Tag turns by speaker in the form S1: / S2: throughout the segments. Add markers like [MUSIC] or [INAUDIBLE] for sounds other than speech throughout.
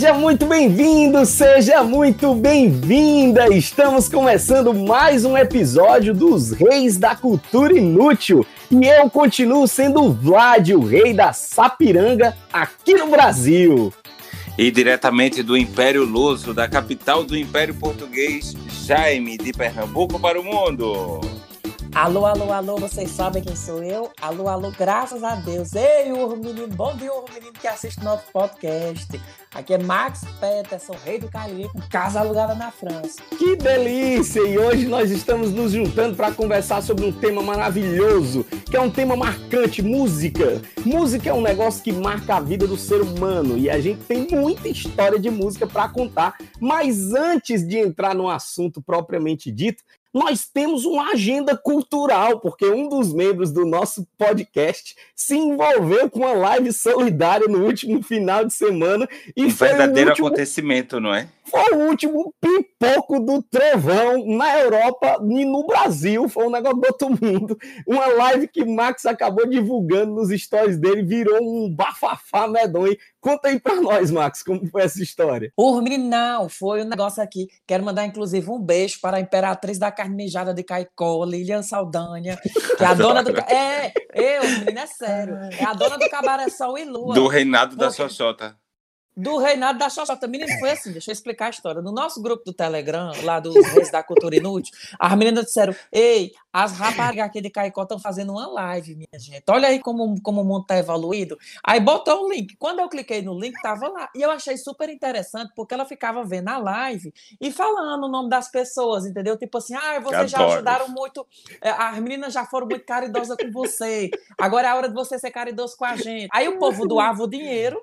S1: Seja muito bem-vindo, seja muito bem-vinda! Estamos começando mais um episódio dos Reis da Cultura Inútil. E eu continuo sendo o Vlad, o rei da Sapiranga, aqui no Brasil.
S2: E diretamente do Império Luso, da capital do Império Português, Jaime de Pernambuco para o mundo.
S3: Alô, alô, alô, vocês sabem quem sou eu? Alô, alô, graças a Deus. Ei, urro menino, bom dia, urro menino que assiste nosso podcast. Aqui é Max Peterson, rei do Cariri, com casa alugada na França.
S1: Que delícia! E hoje nós estamos nos juntando para conversar sobre um tema maravilhoso, que é um tema marcante, música. Música é um negócio que marca a vida do ser humano e a gente tem muita história de música para contar. Mas antes de entrar no assunto propriamente dito, nós temos uma agenda cultural, porque um dos membros do nosso podcast se envolveu com uma live solidária no último final de semana. E
S2: Um verdadeiro
S1: último-
S2: acontecimento, não é?
S1: Foi o último pipoco do trovão na Europa e no Brasil. Foi um negócio do outro mundo. Uma live que Max acabou divulgando nos stories dele, virou um bafafá medonho. Conta aí pra nós, Max, como foi essa história.
S3: Não, foi um negócio aqui. Quero mandar, inclusive, um beijo para a imperatriz da carne mijada de Caicó, Lilian Saldanha, que é a dona do... É, eu, menino, é sério. É a dona do Cabaré Sol e Lua.
S2: Do reinado da
S3: Porque-
S2: Xoxota.
S3: Do reinado da Xoxota. Menino, foi assim, deixa eu explicar a história. No nosso grupo do Telegram, lá dos [LAUGHS] Reis da Cultura Inútil, as meninas disseram, ei, as raparigas aqui de Caicó estão fazendo uma live, minha gente. Olha aí como, como o mundo tá evoluído. Aí botou o link. Quando eu cliquei no link, tava lá. E eu achei super interessante, porque ela ficava vendo a live e falando o nome das pessoas, entendeu? Tipo assim, ah, vocês já ajudaram muito, eh, as meninas já foram muito caridosas com você, agora é a hora de você ser caridoso com a gente. Aí o povo doava o dinheiro,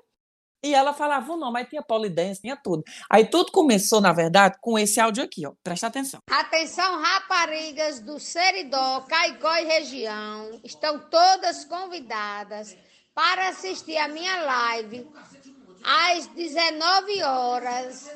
S3: e ela falava o nome, aí tinha polidense, tinha tudo. Aí tudo começou, na verdade, com esse áudio aqui, ó. Presta atenção.
S4: Atenção, raparigas do Seridó, Caicó e região. Estão todas convidadas para assistir a minha live às 19 horas,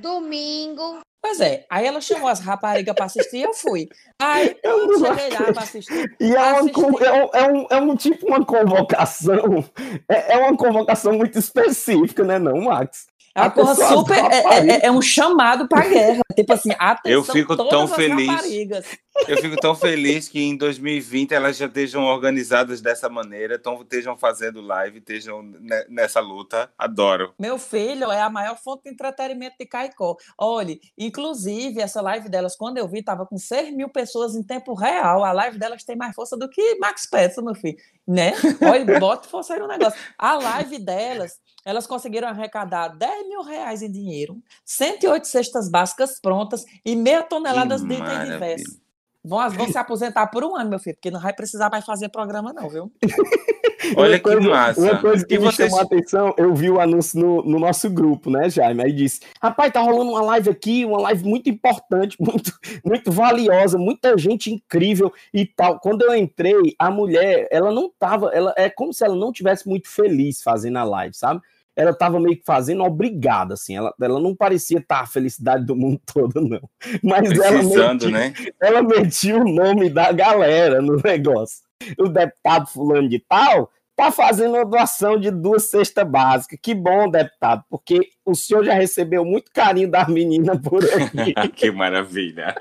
S4: domingo,
S3: Pois é, aí ela chamou as raparigas para assistir e eu fui. Aí [LAUGHS]
S1: Eu não
S3: cheguei lá para assistir.
S1: E é, uma,
S3: Assisti.
S1: é, um, é, um, é um tipo, uma convocação. É, é uma convocação muito específica, né, não, Max?
S3: É uma coisa super. É, é- é um chamado para guerra. Tipo assim, [LAUGHS] atenção,
S2: Eu fico tão feliz.
S3: raparigas.
S2: Eu fico tão feliz que em 2020 elas já estejam organizadas dessa maneira, tão, estejam fazendo live, estejam ne- nessa luta. Adoro.
S3: Meu filho é a maior fonte de entretenimento de Caicó. Olha, inclusive, essa live delas, quando eu vi, estava com 6 mil pessoas em tempo real. A live delas tem mais força do que Max Peterson, meu filho. Né? Olha, [LAUGHS] bota força aí no negócio. A live delas, elas conseguiram arrecadar 10 mil reais em dinheiro, 108 cestas básicas prontas e meia tonelada de itens diversos. Vão, vão se aposentar por um ano, meu filho, porque não vai precisar mais fazer programa, não, viu? [LAUGHS]
S2: Olha que
S1: coisa-
S2: massa.
S1: Uma coisa que
S2: E
S1: me
S2: vocês-
S1: chamou a atenção, eu vi o anúncio no, no nosso grupo, né, Jaime? Aí disse: rapaz, tá rolando uma live aqui, uma live muito importante, [LAUGHS] muito, muito valiosa, muita gente incrível e tal. Quando eu entrei, a mulher, ela não tava, ela é como se ela não tivesse muito feliz fazendo a live, sabe? Ela tava meio que fazendo obrigada, assim. Ela, ela não parecia estar a felicidade do mundo [LAUGHS] todo, não. Mas ela
S2: Precisando,
S1: metia,
S2: né?
S1: ela metia o nome da galera no negócio. O deputado fulano de tal tá fazendo uma doação de duas cestas básicas. Que bom, deputado, porque o senhor já recebeu muito carinho das meninas por [LAUGHS] aqui.
S2: que maravilha.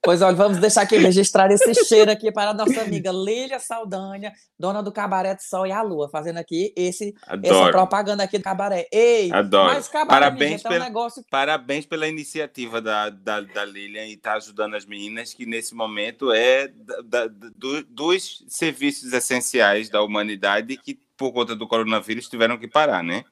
S3: Pois olha, vamos deixar aqui registrar esse cheiro aqui para a nossa amiga Lília Saldanha, dona do Cabaré do Sol e a Lua, fazendo aqui esse, essa propaganda aqui do cabaré. Ei,
S2: Adoro.
S3: mas cabaré,
S2: Parabéns
S3: gente, é um
S2: pela-
S3: negócio
S2: Parabéns pela iniciativa da, da, da Lilian e estar ajudando as meninas, que nesse momento é da- da- do- dos serviços essenciais da humanidade que, por conta do coronavírus, tiveram que parar, né?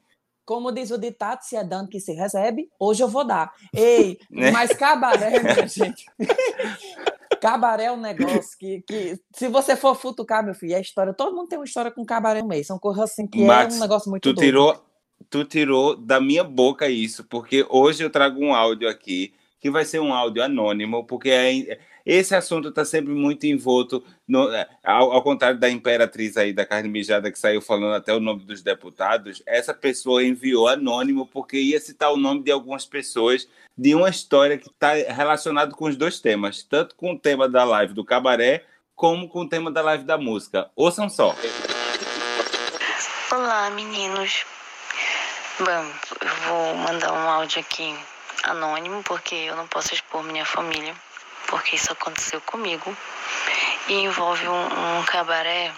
S3: Como diz o ditado, se é dando que se recebe, hoje eu vou dar. Ei, [LAUGHS]
S2: Né?
S3: mas cabaré, minha gente. [LAUGHS] Cabaré é um negócio que, que, se você for futucar, meu filho, é história. Todo mundo tem uma história com cabaré no meio. São coisas assim que
S2: Max,
S3: é um negócio muito
S2: Tu
S3: doido.
S2: tirou, tu tirou da minha boca isso, porque hoje eu trago um áudio aqui que vai ser um áudio anônimo, porque é, esse assunto está sempre muito envolto, no, é, ao, ao, contrário da imperatriz aí da carne mijada que saiu falando até o nome dos deputados, essa pessoa enviou anônimo porque ia citar o nome de algumas pessoas de uma história que está relacionada com os dois temas, tanto com o tema da live do cabaré, como com o tema da live da música. Ouçam só.
S5: Olá, meninos. Bom, eu vou mandar um áudio aqui anônimo, porque eu não posso expor minha família, porque isso aconteceu comigo. E envolve um, um cabaré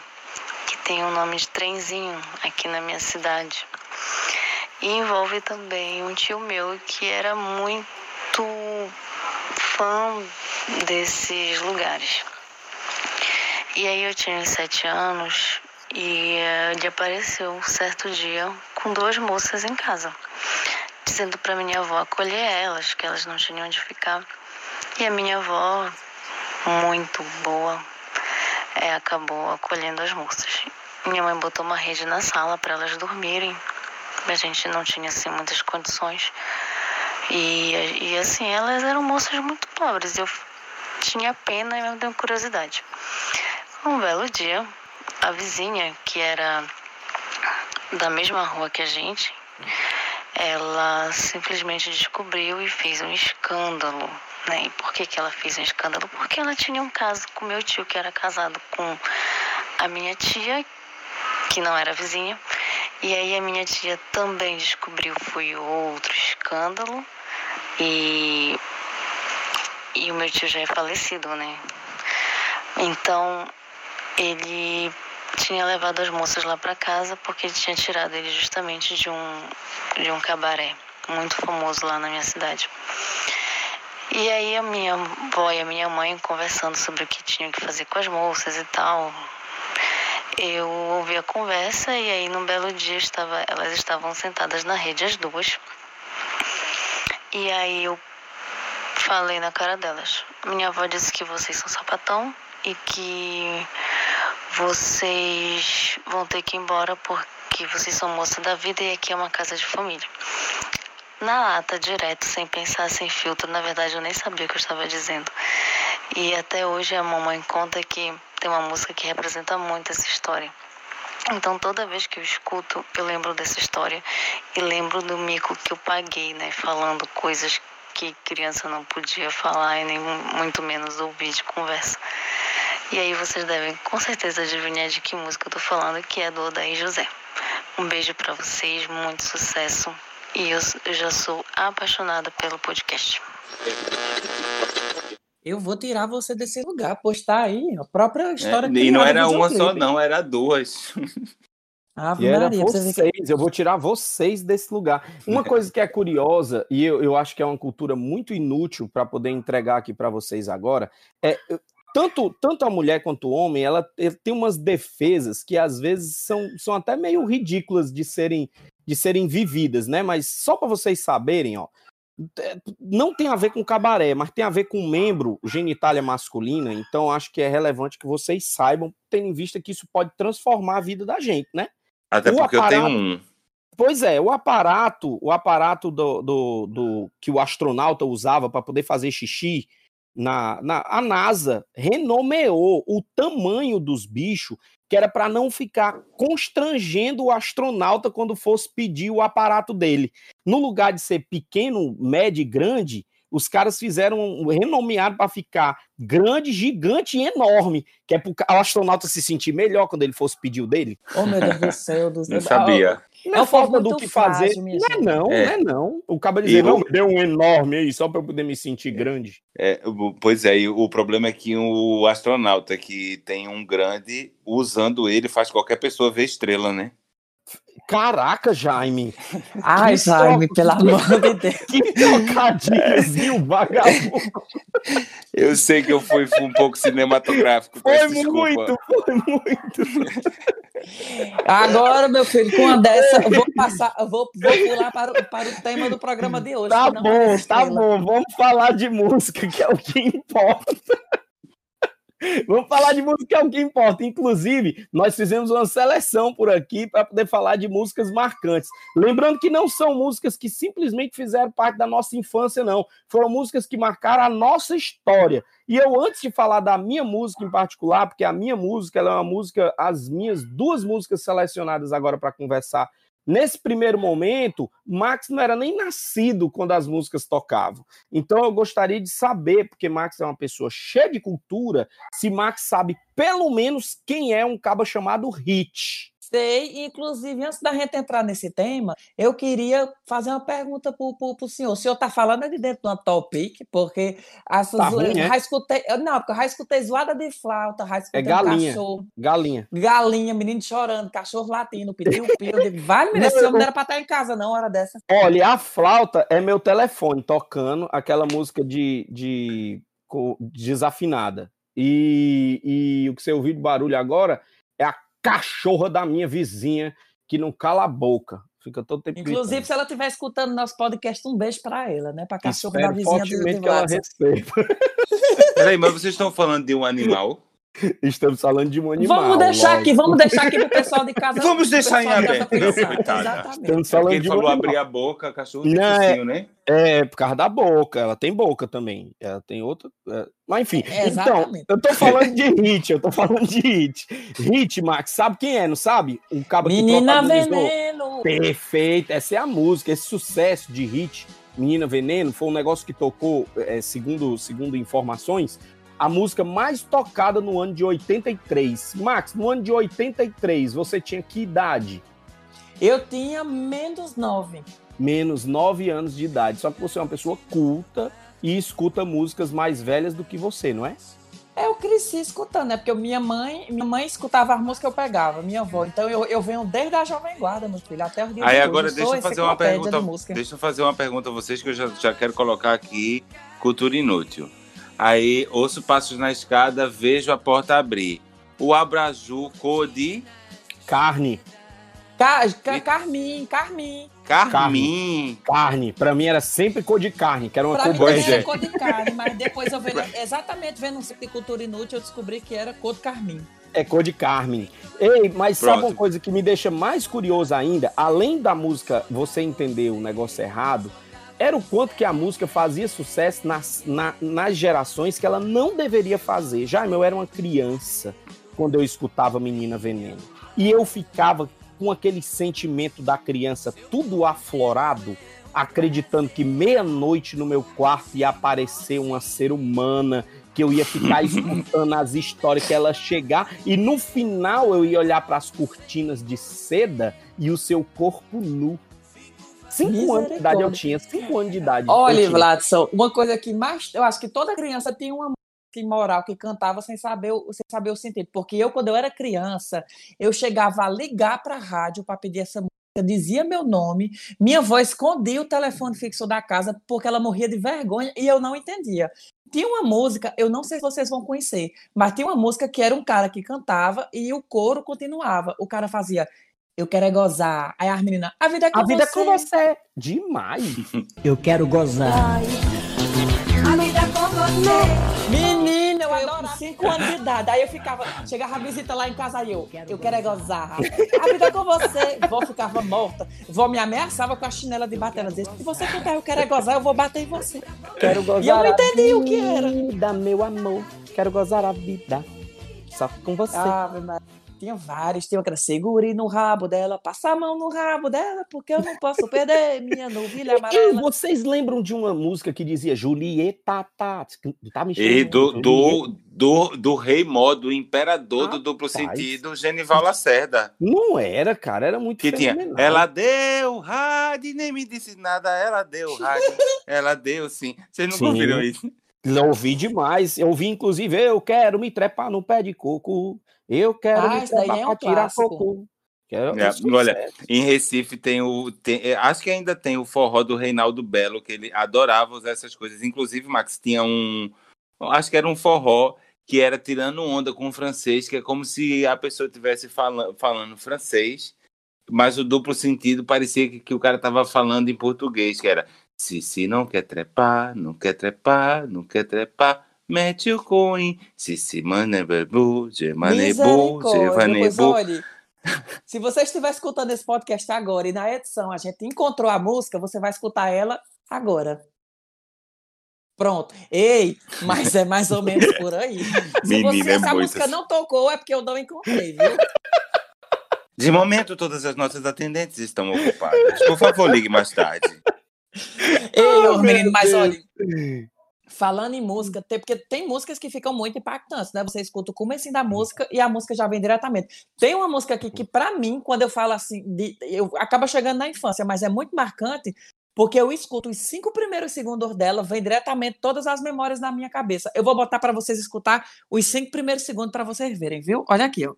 S5: que tem o nome de Trenzinho aqui na minha cidade. E envolve também um tio meu que era muito fã desses lugares. E aí eu tinha sete anos e ele apareceu um certo dia com duas moças em casa, dizendo para minha avó acolher elas, que elas não tinham onde ficar. E a minha avó, muito boa, é, acabou acolhendo as moças. Minha mãe botou uma rede na sala para elas dormirem. A gente não tinha assim muitas condições. E, e assim, elas eram moças muito pobres. Eu tinha pena e eu tenho curiosidade. Um belo dia, a vizinha, que era da mesma rua que a gente, ela simplesmente descobriu e fez um escândalo. Né? E por que, que ela fez um escândalo? Porque ela tinha um caso com meu tio, que era casado com a minha tia, que não era vizinha. E aí a minha tia também descobriu, foi outro escândalo. E, e o meu tio já é falecido, né? Então ele tinha levado as moças lá para casa porque ele tinha tirado ele justamente de um, de um cabaré muito famoso lá na minha cidade. E aí a minha avó e a minha mãe conversando sobre o que tinham que fazer com as moças e tal. Eu ouvi a conversa e aí num belo dia estava, elas estavam sentadas na rede as duas. E aí eu falei na cara delas. Minha avó disse que vocês são sapatão e que vocês vão ter que ir embora porque vocês são moça da vida e aqui é uma casa de família. Na lata, direto, sem pensar, sem filtro, na verdade eu nem sabia o que eu estava dizendo. E até hoje a mamãe conta que tem uma música que representa muito essa história. Então toda vez que eu escuto, eu lembro dessa história e lembro do mico que eu paguei, né, falando coisas que criança não podia falar e nem muito menos ouvir de conversa. E aí vocês devem com certeza adivinhar de que música eu tô falando, que é do Odaí José. Um beijo para vocês, muito sucesso. E eu, eu já sou apaixonada pelo podcast.
S3: Eu vou tirar você desse lugar, pois tá aí a própria história.
S2: É, e não era uma só, não, era duas. [LAUGHS]
S1: Ave e Maria, vocês, eu vou tirar vocês desse lugar. Uma [LAUGHS] coisa que é curiosa, e eu, eu acho que é uma cultura muito inútil para poder entregar aqui para vocês agora, é tanto, tanto a mulher quanto o homem, ela tem umas defesas que às vezes são, são até meio ridículas de serem, de serem vividas, né? Mas só para vocês saberem, ó, não tem a ver com cabaré, mas tem a ver com membro genitália masculina, então acho que é relevante que vocês saibam, tendo em vista que isso pode transformar a vida da gente, né?
S2: Até o porque aparato... eu tenho um.
S1: Pois é, o aparato, o aparato do, do, do que o astronauta usava para poder fazer xixi, na, na a NASA renomeou o tamanho dos bichos, que era para não ficar constrangendo o astronauta quando fosse pedir o aparato dele. No lugar de ser pequeno, médio e grande, os caras fizeram um renomeado para ficar grande, gigante e enorme, que é para o astronauta se sentir melhor quando ele fosse pedir o dele.
S3: Oh, meu Deus do céu. Do
S2: Não sabia.
S1: Não é, falta do que fazer. Não é não, é. não é não. O cara dizer, não, deu um enorme aí, só para eu poder me sentir grande.
S2: É, pois é, e o problema é que o astronauta que tem um grande, usando ele, faz qualquer pessoa ver estrela, né?
S1: Caraca, Jaime! [LAUGHS]
S3: Ai, que Jaime, so... pelo amor de Deus! [LAUGHS]
S1: Que trocadilhozinho vagabundo!
S2: Eu sei que eu fui, fui um pouco cinematográfico.
S1: Foi muito, foi muito!
S3: Agora, meu filho, com uma dessa, eu vou [LAUGHS] passar, eu vou, vou pular para, para o tema do programa de hoje.
S1: Tá bom, tá bom, vamos falar de música, que é o que importa. Vamos falar de música, é o que importa. Inclusive, nós fizemos uma seleção por aqui para poder falar de músicas marcantes. Lembrando que não são músicas que simplesmente fizeram parte da nossa infância, não. Foram músicas que marcaram a nossa história. E eu, antes de falar da minha música em particular, porque a minha música é uma música, as minhas duas músicas selecionadas agora para conversar Nesse primeiro momento, Max não era nem nascido quando as músicas tocavam. Então eu gostaria de saber, porque Max é uma pessoa cheia de cultura, se Max sabe pelo menos quem é um cabo chamado Hit.
S3: Sei, inclusive, antes da gente entrar nesse tema, eu queria fazer uma pergunta para o senhor. O senhor está falando de dentro de uma topic, porque as
S1: tá ruim,
S3: é? escutei, não, porque eu já escutei zoada de flauta, já escutei
S1: é galinha,
S3: cachorro.
S1: Galinha.
S3: Galinha, menino chorando, cachorro latindo, pediu pio. Eu digo, vai, menino, esse homem não era para estar em casa, não, hora dessa.
S1: Olha, a flauta é meu telefone tocando aquela música de, de, de desafinada. E, e o que você ouviu de barulho agora é a cachorra da minha vizinha que não cala a boca. Fica todo tempo
S3: Inclusive, gritando. se ela estiver escutando nosso podcast, um beijo para ela, né? Para cachorra Espero da vizinha
S1: do, do que ela receba.
S2: Peraí, mas vocês estão falando de um animal?
S1: Estamos falando de um animal.
S3: Vamos deixar lógico. aqui, vamos deixar aqui pro pessoal de casa.
S2: Vamos deixar em aberto.
S1: Estamos falando
S2: Porque
S1: de
S2: um
S1: falou
S2: animal. abrir a boca, cachorro
S1: Não,
S2: é, né?
S1: É, por causa da boca. Ela tem boca também. Ela tem outra. É... Mas enfim. É, então, eu tô falando de hit, eu tô falando de hit. Hit, Max, sabe quem é, não sabe?
S3: O cabo Menina Veneno.
S1: Perfeito. Essa é a música, esse sucesso de hit. Menina Veneno foi um negócio que tocou, é, segundo, segundo informações, a música mais tocada no ano de 83. Max, no ano de 83, você tinha que idade?
S3: Eu tinha menos nove.
S1: Menos nove anos de idade. Só que você é uma pessoa culta e escuta músicas mais velhas do que você, não é?
S3: Eu cresci escutando, né? Porque minha mãe, minha mãe escutava as músicas que eu pegava, minha avó. Então eu, eu venho desde a Jovem Guarda, meu filho, até o dia
S2: Aí agora deixa eu fazer uma pergunta. Deixa eu fazer uma pergunta a vocês que eu já, já quero colocar aqui cultura inútil. Aí ouço passos na escada, vejo a porta abrir. O abraju cor de
S1: carne.
S3: Car car carmim, carmim.
S2: Carmim.
S1: Carne. Pra mim era sempre cor de carne, que era uma
S3: pra
S1: cor
S3: mim era cor de carne, mas depois eu vendo, [LAUGHS] exatamente vendo um ciclo de cultura inútil, eu descobri que era cor de carmim.
S1: É cor de carne. Ei, mas Pronto. sabe uma coisa que me deixa mais curioso ainda? Além da música você entender o negócio errado, era o quanto que a música fazia sucesso nas, na, nas gerações que ela não deveria fazer. Já eu era uma criança quando eu escutava Menina Veneno. E eu ficava com aquele sentimento da criança tudo aflorado, acreditando que meia-noite no meu quarto ia aparecer uma ser humana, que eu ia ficar [LAUGHS] escutando as histórias, que ela chegar e no final eu ia olhar para as cortinas de seda e o seu corpo nu. Cinco anos de idade eu tinha, cinco anos de idade.
S3: Olha, Vladson, uma coisa que mais. Eu acho que toda criança tem uma moral que cantava sem saber, o, sem saber o sentido. Porque eu, quando eu era criança, eu chegava a ligar para a rádio para pedir essa música, dizia meu nome, minha voz escondia o telefone fixo da casa porque ela morria de vergonha e eu não entendia. Tinha uma música, eu não sei se vocês vão conhecer, mas tinha uma música que era um cara que cantava e o coro continuava. O cara fazia eu quero é gozar. Aí as meninas, a vida é com
S1: a vida
S3: você.
S1: é com você. Demais. [LAUGHS]
S4: eu quero gozar.
S6: A vida é com você.
S3: Menina, eu, eu com 5 anos de idade. Aí eu ficava, chegava a visita lá em casa e eu, eu quero é gozar. A vida é com você. Vó ficava morta. Vó me ameaçava com a chinela de bater. Ela dizia, se você cantar eu quero é gozar, eu vou bater em você.
S1: Quero gozar
S3: E eu não entendi o que era.
S1: Vida, meu amor. Quero gozar a vida. Só com você.
S3: Ah, tinha vários, tinha aquela segure no rabo dela, passa a mão no rabo dela, porque eu não posso perder minha novilha [LAUGHS] amarela.
S1: E vocês lembram de uma música que dizia Julieta tá, tá me
S2: chamando, E do, do, do, do rei Mó, do imperador ah, do duplo sentido, Genival Lacerda.
S1: Não era, cara, era muito
S2: que tinha. Ela deu rádio, nem me disse nada, ela deu rádio, [LAUGHS] ela deu sim. Vocês nunca sim. ouviram isso?
S1: Eu ouvi demais. Eu ouvi, inclusive, eu quero me trepar no pé de coco. Eu quero
S3: ah, me trepar
S1: é um tirar.
S2: Quero é, olha, em Recife tem o. Tem, é, acho que ainda tem o forró do Reinaldo Belo, que ele adorava usar essas coisas. Inclusive, Max tinha um. Acho que era um forró que era tirando onda com o francês, que é como se a pessoa estivesse falando, falando francês, mas o duplo sentido parecia que, que o cara estava falando em português, que era se, se não quer trepar, não quer trepar, não quer trepar, mete o coin, se se manebu, de manebu, vanebu.
S3: olhe, se você estiver escutando esse podcast agora e na edição a gente encontrou a música, você vai escutar ela agora. Pronto. Ei, mas é mais ou menos por aí. [LAUGHS] Se,
S2: Menina,
S3: você,
S2: é
S3: se a
S2: muito
S3: música
S2: assim.
S3: não tocou, é porque eu não encontrei, viu? [LAUGHS]
S2: De momento, todas as nossas atendentes estão ocupadas. Por favor, ligue mais tarde.
S3: Ei,
S1: meu
S3: menino, mas olha, falando em música, tem, porque tem músicas que ficam muito impactantes, né? Você escuta o começo da música e a música já vem diretamente. Tem uma música aqui que, pra mim, quando eu falo assim, de, eu acaba chegando na infância, mas é muito marcante, porque eu escuto os cinco primeiros segundos dela, vem diretamente todas as memórias na minha cabeça. Eu vou botar pra vocês escutar os cinco primeiros segundos pra vocês verem, viu? Olha aqui, ó.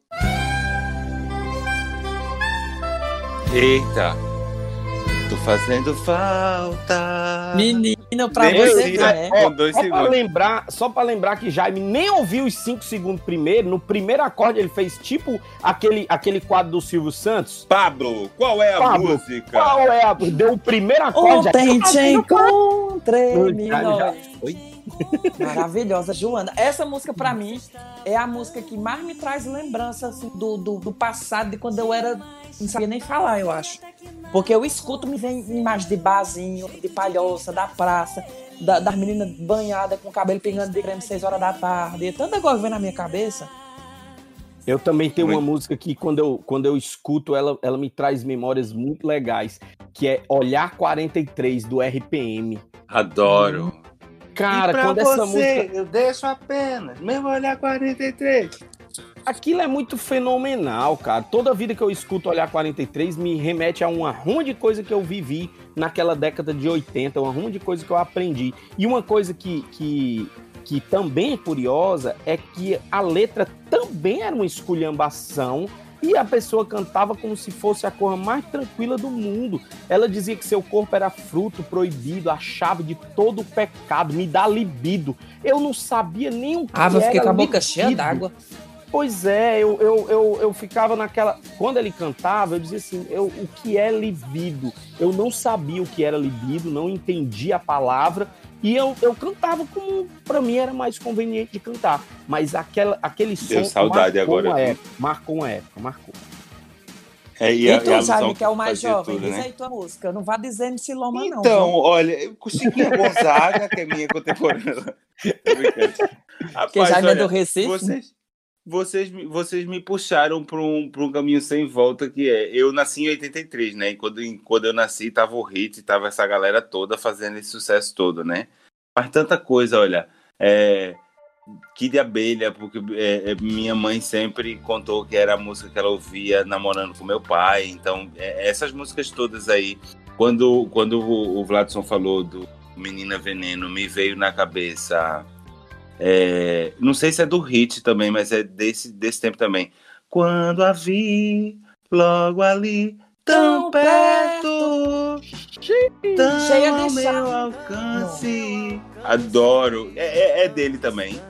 S2: Eita, tô fazendo falta.
S3: Menino, pra
S2: Nem
S3: você ver,
S2: né? Com dois
S1: Só pra,
S2: segundos.
S1: lembrar, só pra lembrar que Jaime nem ouviu os cinco segundos primeiro. No primeiro acorde ele fez tipo aquele, aquele quadro do Silvio Santos.
S2: Pablo, qual é a
S1: Pablo,
S2: música?
S1: Qual é a... Deu o primeiro acorde.
S3: Ontem te encontrei,
S1: Já- já-
S3: menino.
S1: Oi?
S3: Maravilhosa, Joana. Essa música, pra mim, é a música que mais me traz lembrança assim, do, do, do passado, de quando eu era. Não sabia nem falar, eu acho. Porque eu escuto, me vem imagem de barzinho, de palhoça, da praça, da- das meninas banhadas com o cabelo pingando de creme 6 horas da tarde. E tanta coisa vem na minha cabeça.
S1: Eu também tenho uma música que quando eu, quando eu escuto ela, ela me traz memórias muito legais, que é Olhar 43 do RPM.
S2: Adoro.
S1: Cara, quando
S2: você,
S1: essa música
S2: eu deixo apenas meu olhar 43.
S1: Aquilo é muito fenomenal, cara. Toda vida que eu escuto Olhar 43 me remete a uma ruma de coisa que eu vivi naquela década de 80, uma ruma de coisa que eu aprendi. E uma coisa que, que, que também é curiosa é que a letra também era uma esculhambação e a pessoa cantava como se fosse a cor mais tranquila do mundo. Ela dizia que seu corpo era fruto proibido, a chave de todo o pecado, me dá libido. Eu não sabia nem o que
S3: Ah, eu fiquei
S1: era
S3: com a boca cheia
S1: libido.
S3: d'água.
S1: Pois é, eu, eu, eu, eu ficava naquela. Quando ele cantava, eu dizia assim: eu, o que é libido? Eu não sabia o que era libido, não entendia a palavra, e eu, eu cantava como para mim era mais conveniente de cantar. Mas aquela, aquele som
S2: Deu saudade
S1: marcou
S2: agora,
S1: uma
S2: viu?
S1: época, marcou uma época, marcou.
S2: É,
S3: E,
S2: a-
S3: tu,
S2: a alusão
S3: Jaime, que é o mais jovem,
S2: tudo,
S3: diz
S2: né?
S3: aí tua música. Não vá dizer MC Loma, não.
S2: Então, olha, eu- com Chiquinha Gonzaga, que é minha contemporânea. [LAUGHS]
S3: Porque
S2: Rapaz,
S3: Jaime é
S2: olha,
S3: do Recife.
S2: Vocês, vocês, me- vocês me puxaram para um, um caminho sem volta que é. Eu nasci em 83, né? E quando, quando eu nasci, tava o hit, tava essa galera toda fazendo esse sucesso todo, né? Mas tanta coisa, olha. É, Kid Abelha, porque é, é, minha mãe sempre contou que era a música que ela ouvia namorando com meu pai. Então, é, essas músicas todas aí. Quando, quando o, o Vladson falou do Menina Veneno, me veio na cabeça. É, não sei se é do hit também, mas é desse, desse tempo também. Quando a vi logo ali, tão
S3: Tão
S2: perto, tão
S3: Cheia
S2: ao meu alcance. Adoro. É, é- é dele também.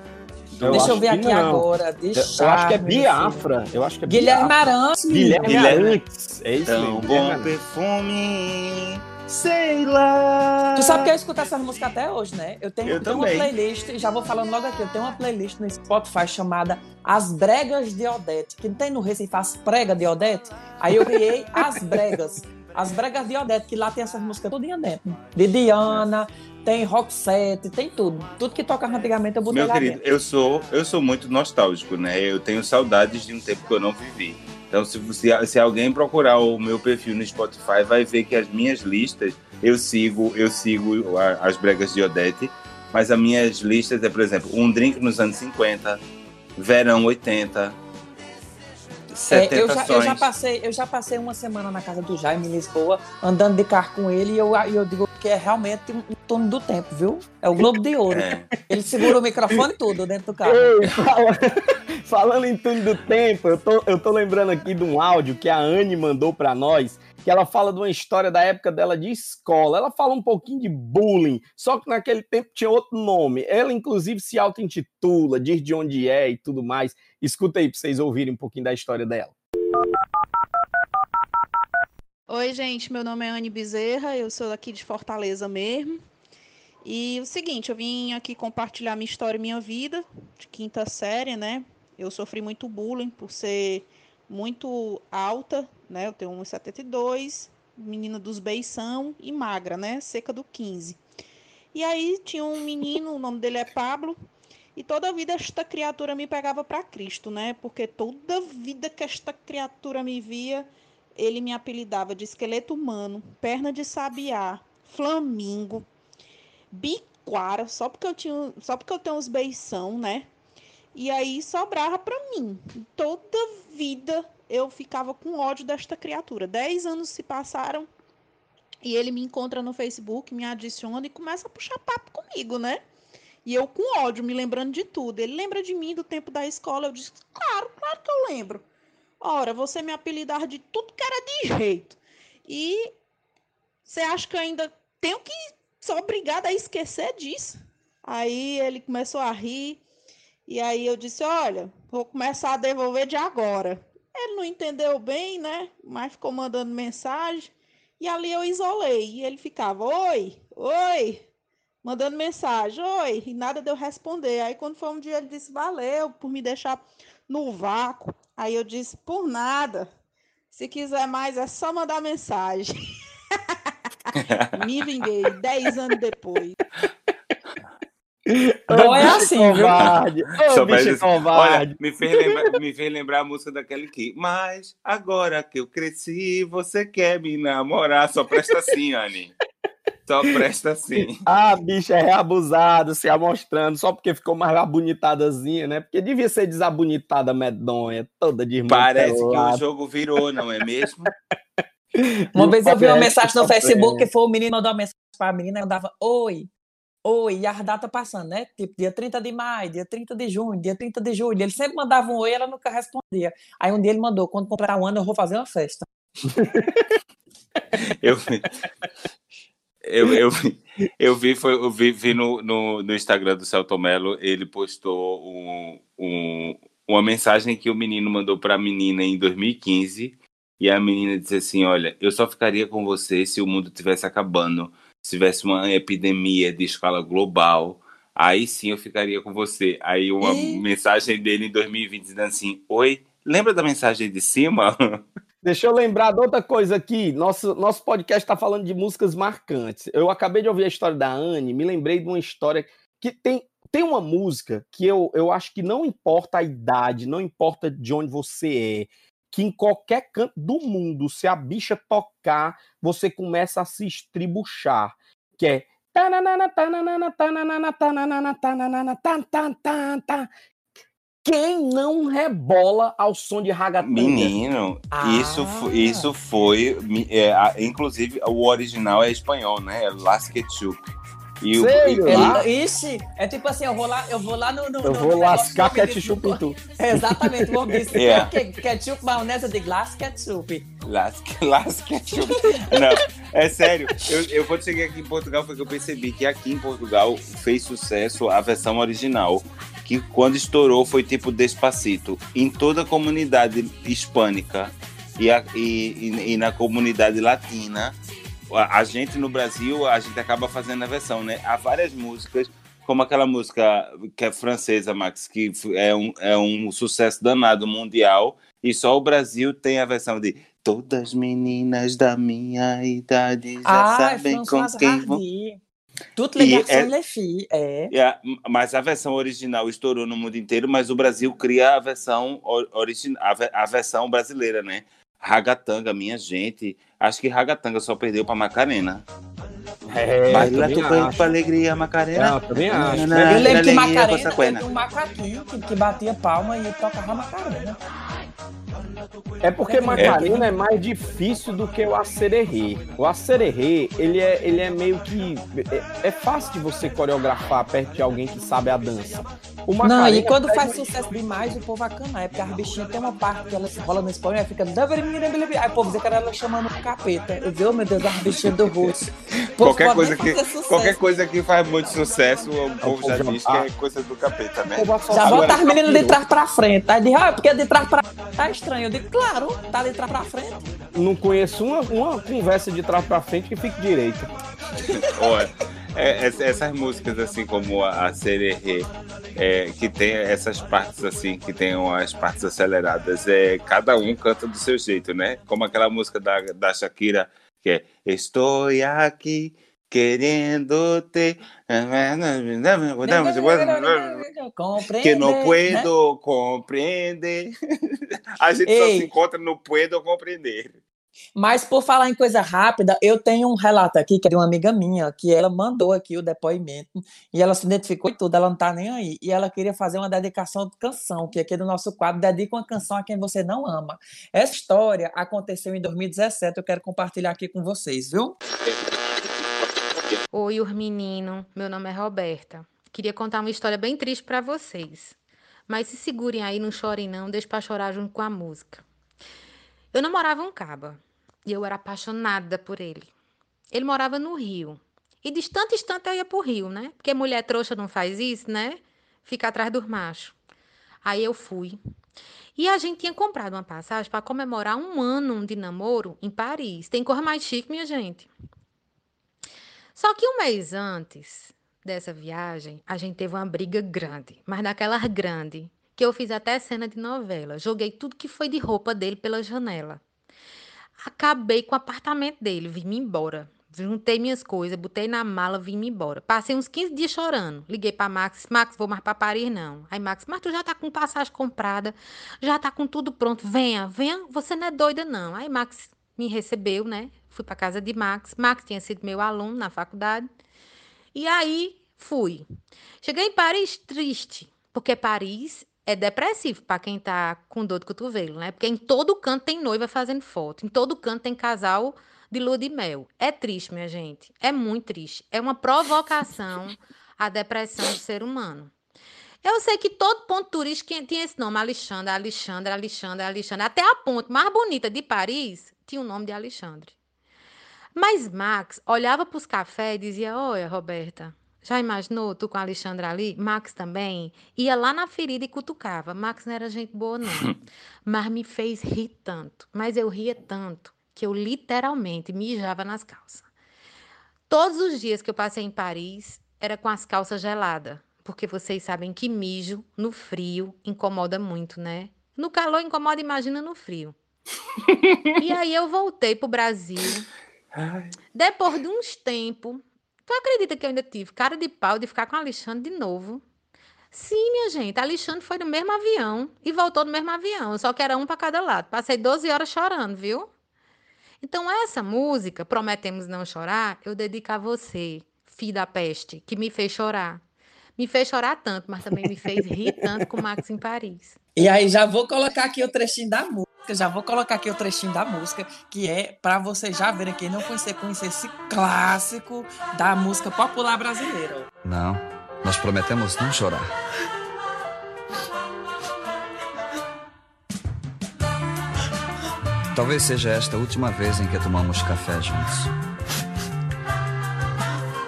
S1: Eu
S3: Deixa eu ver aqui
S1: não.
S3: agora. De
S1: Eu, acho que é Biafra. Eu acho que é.
S3: Guilherme. Arantes.
S1: Guilherme,
S2: Guilherme.
S1: Arantes. É isso
S2: Tão
S1: mesmo.
S2: bom perfume, sei lá.
S3: Tu sabe que eu escuto essa música até hoje, né? Eu tenho,
S2: Eu
S3: tenho uma playlist, já vou falando logo aqui, eu tenho uma playlist no Spotify chamada As Bregas de Odete. Que não tem no Recife as pregas de Odete? Aí eu criei As Bregas. As Bregas de Odete, que lá tem essas músicas tudinha dentro. De Diana, tem Roxette, tem tudo. Tudo que tocava antigamente eu botei
S2: Meu
S3: lá
S2: querido,
S3: dentro.
S2: eu sou, eu sou muito nostálgico, né? Eu tenho saudades de um tempo que eu não vivi. Então, se, se, se alguém procurar o meu perfil no Spotify, vai ver que as minhas listas, eu sigo, eu sigo as bregas de Odete, mas as minhas listas é, por exemplo, um drink nos anos 50, verão 80,
S3: É,
S2: 70
S3: eu, já, eu, já passei, eu já passei uma semana na casa do Jaime em Lisboa, andando de carro com ele, e eu, e eu digo que é realmente um turno do tempo, viu? É o Globo de Ouro.
S2: É.
S3: Ele segura o microfone e tudo dentro do carro.
S1: Ei, fala- [LAUGHS] falando em tudo do tempo, eu tô, eu tô lembrando aqui de um áudio que a Anne mandou pra nós, que ela fala de uma história da época dela de escola. Ela fala um pouquinho de bullying, só que naquele tempo tinha outro nome. Ela, inclusive, se auto-intitula, diz de onde é e tudo mais. Escuta aí pra vocês ouvirem um pouquinho da história dela.
S7: Oi, gente, meu nome é Anne Bezerra, eu sou aqui de Fortaleza mesmo. E o seguinte, eu vim aqui compartilhar minha história e minha vida de quinta série, né? Eu sofri muito bullying por ser muito alta, né? Eu tenho 1,72, menina dos beição e magra, né? Seca do 15. E aí tinha um menino, o nome dele é Pablo, e toda vida esta criatura me pegava para Cristo, né? Porque toda vida que esta criatura me via, ele me apelidava de esqueleto humano, perna de sabiá, flamingo, biquara, só porque eu tinha, só porque eu tenho uns beição, né? E aí sobrava para mim. Toda vida eu ficava com ódio desta criatura. Dez anos se passaram e ele me encontra no Facebook, me adiciona e começa a puxar papo comigo, né? E eu com ódio, me lembrando de tudo. Ele lembra de mim do tempo da escola. Eu disse, claro, claro que eu lembro. Ora, você me apelidava de tudo que era de jeito. E você acha que eu ainda tenho que ser obrigada a esquecer disso? Aí ele começou a rir. E aí eu disse, olha, vou começar a devolver de agora. Ele não entendeu bem, né? Mas ficou mandando mensagem. E ali eu isolei. E ele ficava, oi, oi, mandando mensagem, oi, e nada de eu responder. Aí quando foi um dia ele disse, valeu por me deixar no vácuo. Aí eu disse, por nada. Se quiser mais, é só mandar mensagem. [LAUGHS] me vinguei, dez anos depois. [LAUGHS]
S3: Não é assim,
S1: covarde. Ô, bicho
S2: assim,
S1: covarde.
S2: Olha, me fez, lembrar, me fez lembrar a música daquele que. Mas agora que eu cresci, você quer me namorar. Só presta assim, Anne. Só presta assim.
S1: Ah, bicha é abusado, se amostrando, só porque ficou mais abonitadazinha, né? Porque devia ser desabonitada, medonha, toda de
S2: Parece que o jogo virou, não é mesmo?
S3: Uma vez eu vi uma mensagem no
S1: tá
S3: Facebook que foi o menino mandou uma mensagem pra menina e mandava Oi, oi, e a data passando, né? Tipo, dia 30 de maio, dia 30 de junho, dia 30 de julho. Ele sempre mandava um oi e ela nunca respondia. Aí um dia ele mandou: quando completar um ano, eu vou fazer uma festa. [LAUGHS]
S2: Eu, eu, eu, eu vi, foi, eu vi, vi no, no, no Instagram do Celto Melo, ele postou um, um, uma mensagem que o menino mandou para a menina em 2015. E a menina disse assim: Olha, eu só ficaria com você se o mundo tivesse acabando, se tivesse uma epidemia de escala global. Aí sim eu ficaria com você. Aí uma
S3: Ih.
S2: mensagem dele em 2020 dizendo assim: Oi, lembra da mensagem de cima? [LAUGHS]
S1: Deixa eu lembrar de outra coisa aqui. Nosso, nosso podcast está falando de músicas marcantes. Eu acabei de ouvir a história da Anne, me lembrei de uma história que tem, tem uma música que eu, eu acho que não importa a idade, não importa de onde você é, que em qualquer canto do mundo, se a bicha tocar, você começa a se estribuchar. Que é. Quem não rebola ao som de ragatanga?
S2: Menino,
S3: Ah.
S2: isso, isso foi. é, inclusive, o original é espanhol, né? É Las Ketchup. E o,
S1: Sério?
S2: e-
S1: Lá?
S3: Ele, ixi, é tipo assim, eu vou lá, eu vou lá no. no
S1: Eu
S3: no
S1: vou lascar ketchup em tu.
S3: É, [LAUGHS] exatamente, o homem disse:
S2: É.
S3: "Que- ketchup, maionese de glass, ketchup.
S2: Las, Las [LAUGHS] Ketchup. Não, é sério. Eu, eu quando cheguei aqui em Portugal foi que eu percebi que aqui em Portugal fez sucesso a versão original. Que quando estourou foi tipo Despacito. Em toda a comunidade hispânica e, a- e- e- e na comunidade latina, a, gente no Brasil, a gente acaba fazendo a versão, né? Há várias músicas, como aquela música que é francesa, Max, que é um, é um sucesso danado mundial, e só o Brasil tem a versão de Todas meninas da minha idade já
S3: Ah,
S2: sabem com
S3: François
S2: quem vão.
S3: Hardy. Les garçons,
S2: é-
S3: les filles. É.
S2: É, mas a versão original estourou no mundo inteiro, mas o Brasil cria a versão original, a, a versão brasileira, né? Ragatanga, minha gente. Acho que Ragatanga só perdeu pra Macarena.
S1: É,
S2: Baila
S1: também
S2: tu cuerpo,
S1: acho.
S2: alegria, Macarena.
S1: Não, também acho.
S3: Eu lembro que
S2: alegria,
S3: Macarena teve um macaquinho que, que batia palma e tocava Macarena.
S1: É porque Macarena é mais difícil do que o acererê. O acererê, ele é, ele é meio que. É, é fácil de você coreografar perto de alguém que sabe a dança. O
S3: Não, e quando faz sucesso demais, o povo acana. É porque as bichinhas tem uma parte que ela se rola no espanhol e fica. Aí o povo diz que era ela chamando o capeta. Eu digo, oh meu Deus, as bichinhas do rosto.
S2: Qualquer coisa, que, qualquer coisa que faz muito sucesso, o povo já diz que é coisa do capeta, né?
S3: Já bota as meninas de trás pra frente. Aí diz, ah, porque de trás pra tá estranho. Eu digo, claro, tá de trás pra frente.
S1: Não conheço uma, uma conversa de trás pra frente que fique direito.
S2: Olha, É, ess- essas músicas, assim como a, a Sererê, é, que tem essas partes assim, que tem umas partes aceleradas, é, cada um canta do seu jeito, né? Como aquela música da, da Shakira, que é Estou aqui querendo te... Que não
S3: né?
S2: puedo compreender. [LAUGHS] A gente só
S3: Ei.
S2: se encontra no puedo compreender.
S3: Mas por falar em coisa rápida, eu tenho um relato aqui que é de uma amiga minha, que ela mandou aqui o depoimento e ela se identificou e tudo, ela não tá nem aí. E ela queria fazer uma dedicação de canção, que aqui no nosso quadro dedica uma canção a quem você não ama. Essa história aconteceu em 2017, eu quero compartilhar aqui com vocês, viu?
S8: Oi, os menino. Meu nome é Roberta. Queria contar uma história bem triste pra vocês. Mas se segurem aí, não chorem não, deixa pra chorar junto com a música. Eu namorava um caba e eu era apaixonada por ele. Ele morava no Rio. E de instante em instante eu ia pro Rio, né? Porque mulher trouxa não faz isso, né? Fica atrás dos machos. Aí eu fui. E a gente tinha comprado uma passagem para comemorar um ano de namoro em Paris. Tem cor mais chique, minha gente. Só que um mês antes dessa viagem, a gente teve uma briga grande, mas daquelas grande, que eu fiz até cena de novela. Joguei tudo que foi de roupa dele pela janela. Acabei com o apartamento dele, vim-me embora. Juntei minhas coisas, botei na mala, vim-me embora. Passei uns 15 dias chorando. Liguei para Max, Max, vou mais para Paris não. Aí Max, mas tu já tá com passagem comprada, já tá com tudo pronto. Venha, venha, você não é doida não. Aí Max me recebeu, né? Fui para casa de Max. Max tinha sido meu aluno na faculdade. E aí fui. Cheguei em Paris triste, porque Paris é depressivo para quem tá com dor de cotovelo, né? Porque em todo canto tem noiva fazendo foto, em todo canto tem casal de lua de mel. É triste, minha gente. É muito triste. É uma provocação à depressão do ser humano. Eu sei que todo ponto turístico tinha esse nome, Alexandre, Alexandre, Alexandre, Alexandre. Até a ponte mais bonita de Paris tinha o nome de Alexandre. Mas Max olhava para os cafés e dizia: Olha, Roberta, já imaginou tu com a Alexandra ali? Max também ia lá na ferida e cutucava. Max não era gente boa, não. [LAUGHS] Mas me fez rir tanto. Mas eu ria tanto que eu literalmente mijava nas calças. Todos os dias que eu passei em Paris era com as calças geladas. Porque vocês sabem que mijo no frio incomoda muito, né? No calor incomoda, imagina no frio. [LAUGHS] e aí eu voltei pro Brasil. Depois de uns tempos, tu acredita que eu ainda tive cara de pau de ficar com a Alexandre de novo? Sim, minha gente, a Alexandre foi no mesmo avião e voltou no mesmo avião, só que era um para cada lado. Passei 12 horas chorando, viu? Então, essa música, Prometemos Não Chorar, eu dedico a você, filho da peste, que me fez chorar. Me fez chorar tanto, mas também me fez rir tanto com o Max em Paris.
S3: E aí já vou colocar aqui o trechinho da música, já vou colocar aqui o trechinho da música, que é para vocês já verem quem não conhecer, conhecer esse clássico da música popular brasileira.
S9: Não, nós prometemos não chorar. Talvez seja esta a última vez em que tomamos café juntos.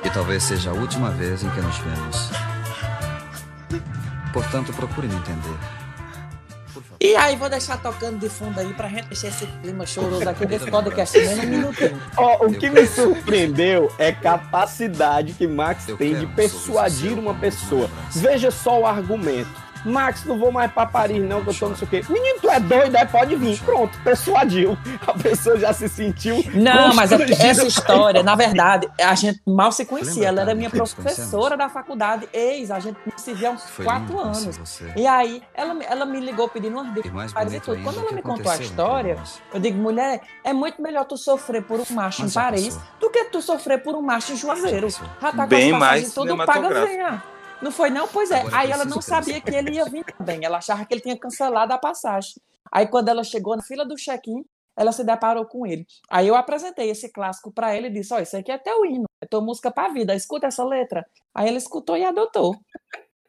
S9: E talvez seja a última vez em que nos vemos. Portanto, procure me entender.
S3: E aí vou deixar tocando de fundo aí pra gente deixar esse clima choroso aqui desse podcast nem um minutinho. [LAUGHS]
S1: Ó, o que me surpreendeu é a capacidade que Max tem de persuadir uma pessoa. Veja só o argumento. Max, não vou mais pra Paris, não, que eu tô não sei o quê. Menino, tu é doido, é? Pode vir. Pronto, persuadiu. [LAUGHS] A pessoa já se sentiu.
S3: Não, mas é essa história, na verdade, a gente mal se conhecia.
S9: Lembra,
S3: Ela era minha professora da faculdade, ex, a gente se via há uns
S9: Foi
S3: quatro anos.
S9: você.
S3: E aí, ela, ela me ligou pedindo umas dicas e tudo. Quando ela me contou a história,
S9: nós.
S3: eu digo, mulher, é muito melhor tu sofrer por um macho
S9: Mas
S3: em Paris
S9: passou.
S3: do que tu sofrer por um macho em Juazeiro.
S9: Já
S3: tá com
S2: Bem
S3: as
S2: mais
S3: passagens tudo paga venha. Não foi não? Pois é.
S9: Agora
S3: Aí ela não sabia que ele ia vir também. Ela achava que ele tinha cancelado a passagem. Aí quando ela chegou na fila do check-in, ela se deparou com ele. Aí eu apresentei esse clássico pra ele e disse: Ó, isso aqui é teu hino, é tua música pra vida, escuta essa letra. Aí ele escutou e adotou.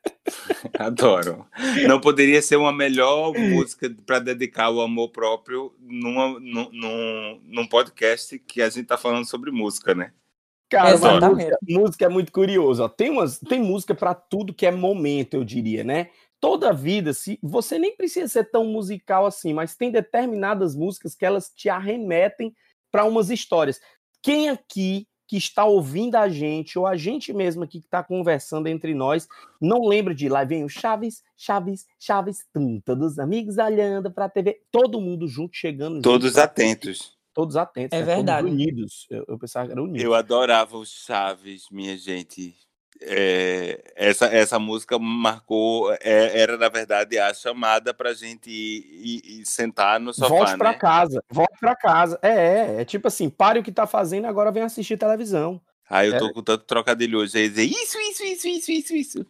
S3: [LAUGHS]
S2: Adoro. Não poderia ser uma melhor música para dedicar o amor próprio numa, num, num, num podcast que a gente tá falando sobre música, né?
S1: Cara, música, música é muito curioso. Ó. Tem, umas, tem música pra tudo que é momento, eu diria, né? Toda vida, se você nem precisa ser tão musical assim, mas tem determinadas músicas que elas te arremetem para umas histórias. Quem aqui que está ouvindo a gente, ou a gente mesmo aqui que está conversando entre nós, não lembra de lá vem o Chaves, Chaves, Chaves, tum, todos os amigos olhando para a TV, todo mundo junto, chegando
S2: Todos
S1: junto pra-
S2: atentos.
S1: Todos atentos,
S3: É
S1: né? Todos
S3: verdade.
S1: unidos. Eu, eu pensava que era unidos.
S2: Eu adorava os Chaves, minha gente. É, essa, essa música marcou, é, era na verdade a chamada pra gente ir, ir- ir sentar no sofá,
S1: Volte pra
S2: né?
S1: casa, volte pra casa. É, é, é tipo assim, pare o que tá fazendo, agora vem assistir televisão.
S2: Aí eu
S1: É.
S2: tô com tanto trocadilho hoje aí dizer isso, isso, isso, isso, isso, isso.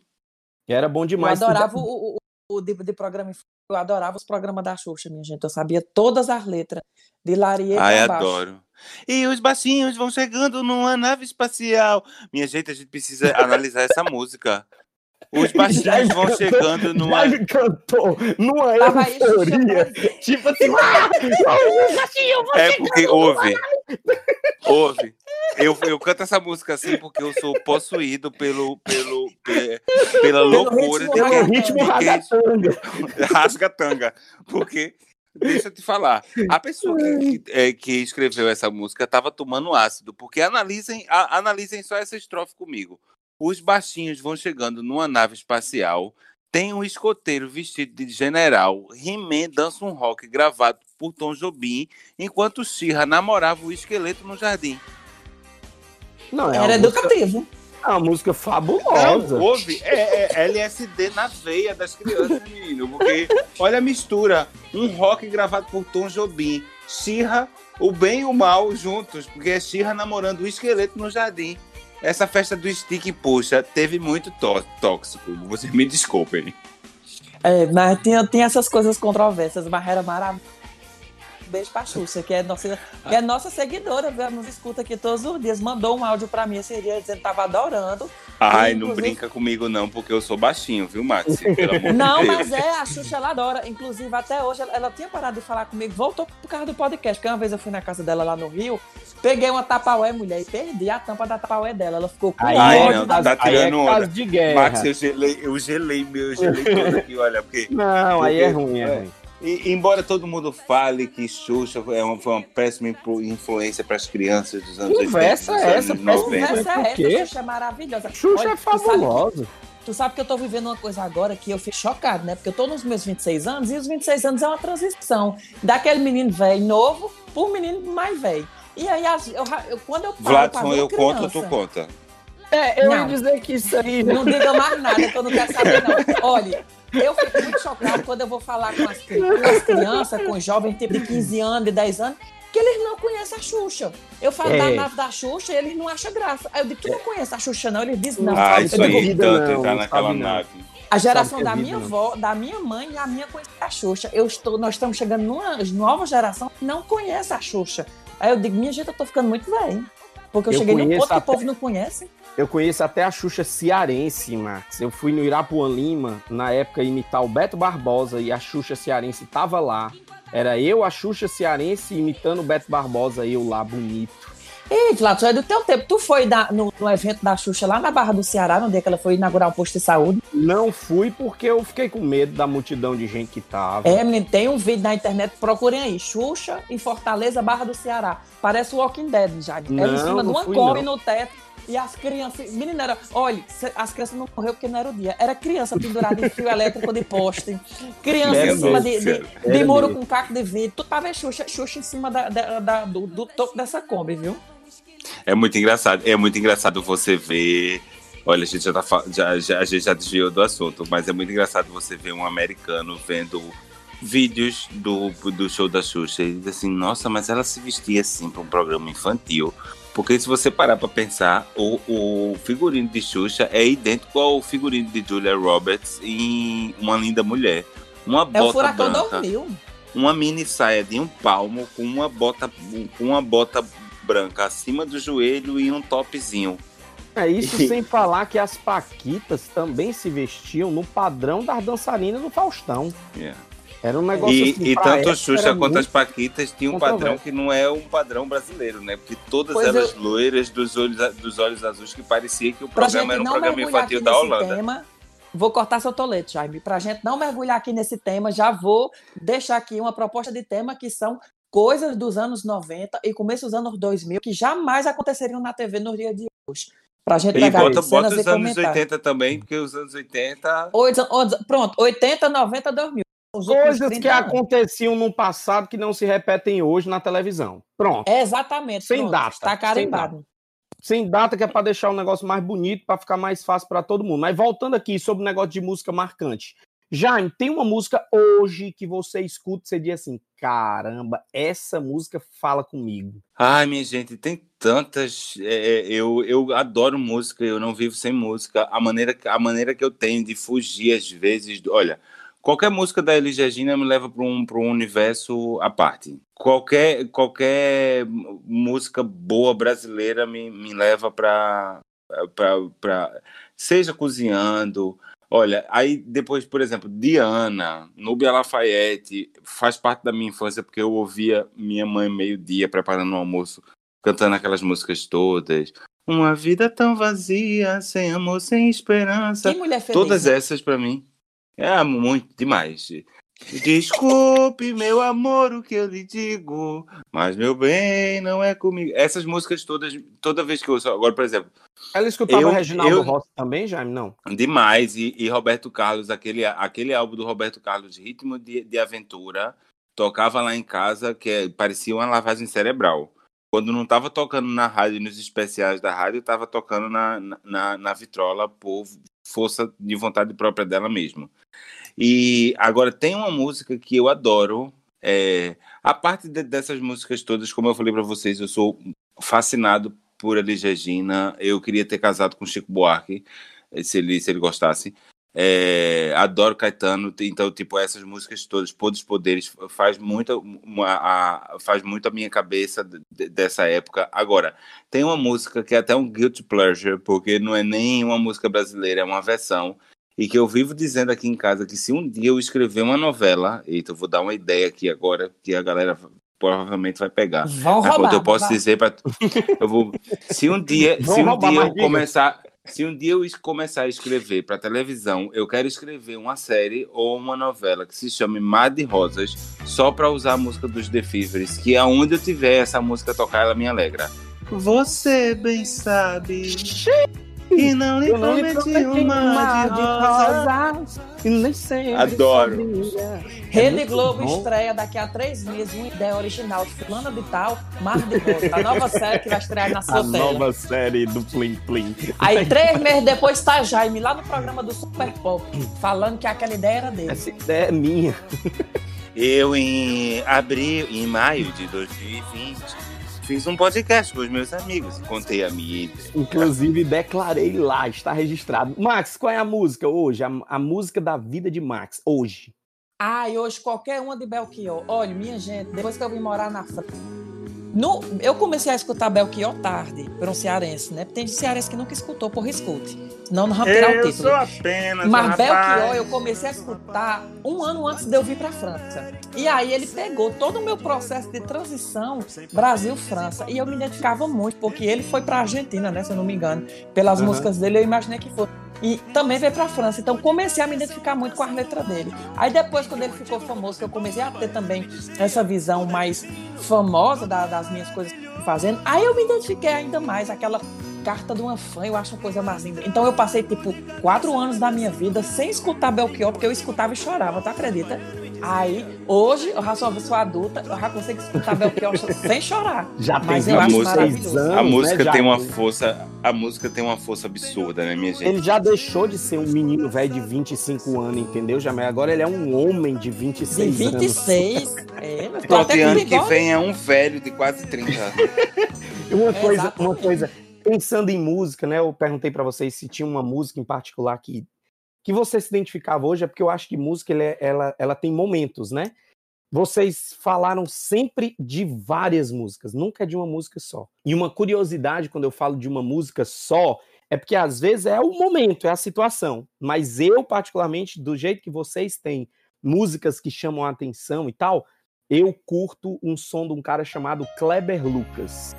S1: Era bom
S3: Eu
S1: demais.
S3: adorava o, o, o de, de programa eu adorava os programas da Xuxa, minha gente. Eu sabia todas as letras, de Larieta
S2: Ai, adoro. E os baixinhos vão chegando numa nave espacial. Minha gente, a gente precisa analisar essa música. Os baixinhos vão
S1: cantou-
S2: chegando numa.
S1: Já cantou numa
S3: Tava
S1: euforia. Tipo assim, ah,
S2: É porque ouve. Ouve. Eu, eu canto essa música assim porque eu sou possuído pelo, pelo, pe- pela loucura
S3: ritmo
S2: de quem,
S1: ritmo
S2: de quem rasga tanga. Porque, deixa eu te falar, a pessoa que, que, é, que escreveu essa música estava tomando ácido. Porque analisem, a- analisem só essa estrofe comigo. Os baixinhos vão chegando numa nave espacial. Tem um escoteiro vestido de general. He-Man dança um rock gravado por Tom Jobim, enquanto Shira namorava o esqueleto no jardim.
S1: Não, é
S3: Era
S1: música,
S3: educativo.
S1: é uma música fabulosa.
S2: Não, houve. É, é LSD na veia das crianças, menino. Porque olha a mistura. Um rock gravado por Tom Jobim. Xirra, o bem e o mal juntos. Porque é Xirra namorando o esqueleto no jardim. Essa festa do stick, puxa, teve muito tó- tóxico. Vocês me desculpem.
S3: É, mas tem, tem essas coisas controversas, mas era maravilhoso. Beijo pra Xuxa, que é nossa, que é nossa seguidora, nos escuta aqui todos os dias. Mandou um áudio pra mim esse dia dizendo que tava adorando.
S2: Ai, não brinca comigo não, porque eu sou baixinho, viu, Max? Pelo amor [LAUGHS]
S3: Não,
S2: de Deus.
S3: mas é, a Xuxa ela adora. Inclusive, até hoje, ela, ela tinha parado de falar comigo, voltou por causa do podcast. Porque uma vez eu fui na casa dela lá no Rio, peguei uma tapaué, mulher, e perdi a tampa da tapaué dela. Ela ficou com
S2: Ai,
S3: ódio
S2: não,
S3: da
S2: tá
S1: aí é
S2: tirando onda.
S1: de guerra.
S2: Max, eu gelei, eu gelei meu, eu gelei todo aqui, olha, porque
S1: Não, aí é
S2: Porque-
S1: ruim, é
S2: é.
S1: ruim.
S2: E, embora todo mundo fale que Xuxa foi uma, foi uma péssima influ- influência para as crianças dos anos
S1: Conversa
S2: 80, dos
S1: essa,
S2: anos
S1: péssima
S2: 90.
S3: Conversa
S1: Por
S3: é essa, Xuxa é maravilhosa.
S1: Xuxa
S3: Olha,
S1: é
S3: sabe que-
S1: fabulosa.
S3: Tu sabe que eu tô vivendo uma coisa agora que eu fico chocado, né? Porque eu tô nos meus 26 anos e os 26 anos é uma transição daquele menino velho novo pro menino mais velho. E aí, eu, eu- quando eu paro pra
S2: Vladson, eu
S3: uma
S2: conto, tu
S3: criança-
S2: conta.
S1: É, eu ia
S3: Não.
S1: dizer que isso aí.
S3: Não diga mais [LAUGHS] nada, que eu não quero saber, não. Olha, eu fico muito chocado quando eu vou falar com as, com as crianças, com os jovens, tipo de 15 anos, de 10 anos, que eles não conhecem a Xuxa. Eu falo
S1: É.
S3: da nave da Xuxa e eles não acham graça. Aí eu digo, tu não conhece a Xuxa, não? Eles dizem, não.
S2: Ah, isso
S1: que é
S2: aí,
S1: vida,
S2: tanto
S1: não,
S2: entrar
S1: não
S2: naquela nave.
S3: A geração
S1: é
S3: da minha avó, da minha mãe e a minha conhece a Xuxa. Eu estou, nós estamos chegando numa nova geração que não conhece a Xuxa. Aí eu digo, minha gente, eu tô ficando muito velho. Porque eu,
S1: Eu
S3: cheguei num ponto que o
S1: até-
S3: povo não conhece.
S1: Eu conheço até a Xuxa cearense, Max. Eu fui no Irapuã Lima, na época, imitar o Beto Barbosa e a Xuxa cearense tava lá. Era eu, a Xuxa cearense, imitando o Beto Barbosa, eu lá, bonito.
S3: Ei, tu é do teu tempo. Tu foi da- no, no evento da Xuxa lá na Barra do Ceará, no dia que ela foi inaugurar um posto de saúde.
S1: Não fui porque eu fiquei com medo da multidão de gente que tava.
S3: É, menino, tem um vídeo na internet, procurem aí. Xuxa em Fortaleza, Barra do Ceará. Parece o Walking Dead, já. Ela em
S1: Não,
S3: cima de
S1: não
S3: uma Kombi
S1: não.
S3: no teto. E as crianças. Menina, era, olha, as crianças não morreram porque não era o dia. Era criança pendurada em fio elétrico de poste. Criança em cima de, de, de muro com caco de vidro. Tu tava Xuxa, Xuxa em cima da, da- da- do, do topo dessa Kombi, viu?
S2: É muito engraçado. É muito engraçado você ver. Olha, a gente já, tá, já, já, a gente já desviou do assunto, mas é muito engraçado você ver um americano vendo vídeos do, do show da Xuxa e diz assim, nossa, mas ela se vestia assim para um programa infantil. Porque se você parar para pensar, o, o figurino de Xuxa é idêntico ao figurino de Julia Roberts em Uma Linda Mulher. Uma
S3: É o
S2: bota
S3: Furacão
S2: branca
S3: 2000.
S2: uma mini saia de um palmo com uma bota com uma bota branca acima do joelho e um topzinho.
S1: É isso sem falar que as Paquitas também se vestiam no padrão das dançarinas do Faustão.
S2: Yeah.
S1: Era um negócio
S2: E,
S1: assim.
S2: e tanto
S1: época,
S2: Xuxa quanto as Paquitas tinham um padrão que não é um padrão brasileiro, né? Porque todas
S3: Pois
S2: elas
S3: eu-
S2: loiras dos olhos, dos olhos azuis que parecia que o
S3: Pra
S2: programa era um programa infantil da Holanda.
S3: tema, vou cortar seu tolete, Jaime. Pra gente não mergulhar aqui nesse tema, já vou deixar aqui uma proposta de tema que são coisas dos anos 90 e começo dos anos 2000 que jamais aconteceriam na TV no dia de hoje. Pra gente
S2: E bota, bota os anos
S3: comentar.
S2: 80 também, porque os anos 80.
S3: Oito- oito- pronto, 80, 90, 2000.
S1: Coisas
S3: 30
S1: que
S3: anos.
S1: aconteciam no passado que não se repetem hoje na televisão. Pronto.
S3: Exatamente.
S1: Sem
S3: pronto,
S1: data,
S3: Está
S1: sem
S3: carimbado.
S1: Sem data, que é para deixar o negócio mais bonito, para ficar mais fácil para todo mundo. Mas voltando aqui sobre o negócio de música marcante. Jaime, tem uma música hoje que você escuta e você diz assim: caramba, essa música fala comigo.
S2: Ai, minha gente, tem tantas. é, eu, eu adoro música, eu não vivo sem música. A maneira, a maneira que eu tenho de fugir, às vezes. do- Olha, qualquer música da Elis Regina me leva para um, pra um universo à parte. Qualquer, qualquer música boa brasileira me, me leva para. Seja cozinhando. Olha, aí depois, por exemplo, Diana, Núbia Lafayette, faz parte da minha infância porque eu ouvia minha mãe meio-dia preparando o almoço, cantando aquelas músicas todas. Uma vida tão vazia, sem amor, sem esperança.
S3: Que mulher feliz.
S2: Todas
S3: né?
S2: essas pra mim é muito demais. Desculpe, meu amor, o que eu lhe digo, mas meu bem não é comigo. Essas músicas todas, toda vez que eu ouço, agora, por exemplo,
S1: Ela escutava
S2: Eu-
S1: Reginaldo
S2: eu-
S1: Rossi também, Jaime? Não.
S2: Demais. E, e Roberto Carlos, aquele, aquele álbum do Roberto Carlos, Ritmo de, de Aventura, tocava lá em casa, que é- parecia uma lavagem cerebral. Quando não estava tocando na rádio, nos especiais da rádio, estava tocando na, na, na vitrola por força de vontade própria dela mesmo. E agora tem uma música que eu adoro. É, a parte de- dessas músicas todas, como eu falei para vocês, eu sou fascinado por Elis Regina. Eu queria ter casado com Chico Buarque, se ele, se ele gostasse. É, adoro Caetano, então, tipo, essas músicas todas, Podos Poderes, faz muito, uma, a, faz muito a minha cabeça de- dessa época. Agora, tem uma música que é até um guilty pleasure, porque não é nem uma música brasileira, é uma versão, e que eu vivo dizendo aqui em casa que se um dia eu escrever uma novela, eita, eu vou dar uma ideia aqui agora, que a galera provavelmente vai pegar.
S3: Vão roubar.
S2: eu posso
S3: vai.
S2: dizer para eu vou se um dia [LAUGHS]
S1: Vão
S2: se um dia eu começar se um dia eu começar a escrever para televisão, eu quero escrever uma série ou uma novela que se chame Mar de Rosas, só para usar a música dos The Fevers, que aonde eu tiver essa música tocar, ela me alegra. Você bem sabe que não lhe
S1: Eu não lhe
S2: prometi
S1: prometi
S2: um mar de rosas.
S1: E nem sempre
S2: Adoro.
S1: É
S3: Rede Globo
S1: bom.
S3: estreia daqui a três meses uma ideia original de fulana de tal, Mar de Rosa, a nova série que vai estrear na sua
S1: A
S3: tela.
S1: nova série do Plim Plim.
S3: Aí três meses depois tá Jaime lá no programa do Super Pop, falando que aquela ideia era dele.
S1: Essa ideia é minha.
S2: Eu, em abril, em maio de 2020, fiz um podcast com os meus amigos e contei a minha ideia.
S1: Inclusive, declarei lá, está registrado. Max, qual é a música hoje? A, a música da vida de Max, hoje.
S3: Ah, e hoje qualquer uma de Belchior. Olha, minha gente, depois que eu vim morar na França. No, eu comecei a escutar Belchior tarde, por um cearense, né? Tem cearense que nunca escutou, porra, escute. Não vamos tirar o
S2: Eu
S3: título.
S2: sou apenas um
S3: Mas Belchior
S2: rapaz.
S3: eu comecei a escutar um ano antes de eu vir para França. E aí ele pegou todo o meu processo de transição Brasil-França. E eu me identificava muito, porque ele foi para Argentina, né? Se eu não me engano. Pelas
S1: Aham.
S3: músicas dele, eu imaginei que foi. E também veio para França. Então comecei a me identificar muito com as letras dele. Aí depois, quando ele ficou famoso, que eu comecei a ter também essa visão mais famosa da- das minhas coisas fazendo, aí eu me identifiquei ainda mais. Aquela carta de uma fã, eu acho uma coisa mais linda. Então eu passei, tipo, quatro anos da minha vida sem escutar Belchior, porque eu escutava e chorava, tu acredita? Aí, hoje, eu já sou uma pessoa adulta, eu já consigo escutar Belchior sem chorar.
S1: Já
S3: Mas
S1: tem
S3: eu
S2: a
S3: acho
S2: música-
S3: maravilhoso.
S1: anos,
S2: A música
S1: né,
S2: tem uma força, a música tem uma força absurda, né, minha gente?
S1: Ele já deixou de ser um menino velho de 25 anos, entendeu, Jamé? Agora ele é um homem de
S3: De
S1: 26 anos.
S3: 26. É, tô até
S2: e ano que vem é um velho de quase 30 anos. [LAUGHS]
S1: Uma
S3: É,
S1: coisa,
S3: exatamente.
S1: uma coisa, pensando em música, né? Eu perguntei pra vocês se tinha uma música em particular que, que você se identificava hoje, é porque eu acho que música é- ela, ela tem momentos, né? Vocês falaram sempre de várias músicas, nunca de uma música só. E uma curiosidade quando eu falo de uma música só, é porque às vezes é o momento, é a situação. Mas eu, particularmente, do jeito que vocês têm músicas que chamam a atenção e tal, eu curto um som de um cara chamado Kleber Lucas.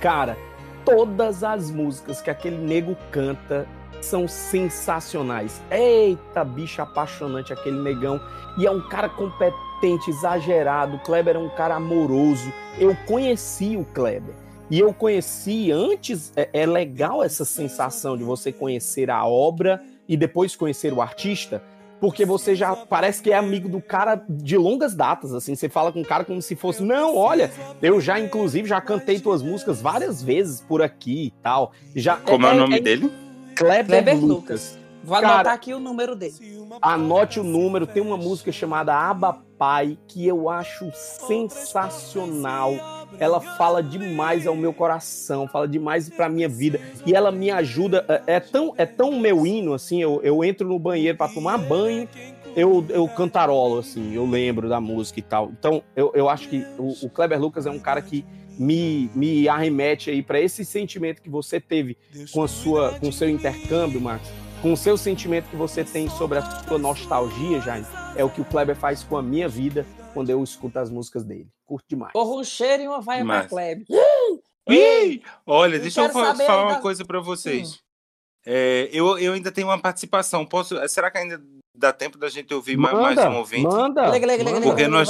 S1: Cara, todas as músicas que aquele nego canta são sensacionais. Eita, bicho apaixonante aquele negão. E é um cara competente exagerado. O Kleber é um cara amoroso. Eu conheci o Kleber. E eu conheci antes. É, é legal essa sensação de você conhecer a obra e depois conhecer o artista, porque você já parece que é amigo do cara de longas datas, assim, você fala com o cara como se fosse, não, olha, eu já inclusive já cantei tuas músicas várias vezes por aqui e tal. Já
S2: Como é, é o nome é, dele?
S1: Kleber,
S3: Kleber
S1: Lucas.
S3: Lucas. Vou
S1: Cara,
S3: anotar aqui o número dele.
S1: Anote o número, tem uma música chamada Aba Pai que eu acho sensacional. Ela fala demais ao meu coração, fala demais pra minha vida e ela me ajuda. É, é tão é tão meu hino assim. Eu, eu entro no banheiro para tomar banho, eu, eu cantarolo assim, eu lembro da música e tal. Então eu, eu acho que o, o Kleber Lucas é um cara que me, me arremete aí para esse sentimento que você teve com a sua com o seu intercâmbio, Marcos com o seu sentimento que você tem sobre a sua nostalgia, Jaime, é o que o Kleber faz com a minha vida quando eu escuto as músicas dele. Curto demais.
S3: Porra, um cheiro e uma vaia pra
S2: Mas-
S3: Kleber.
S2: Ih, olha,
S3: Eu
S2: deixa eu falar
S3: ainda-
S2: uma coisa pra vocês. É, eu, eu ainda tenho uma participação. Posso? Será que ainda dá tempo da gente ouvir ma- mais
S1: Manda,
S2: um ouvinte?
S1: manda, manda.
S2: Porque nós.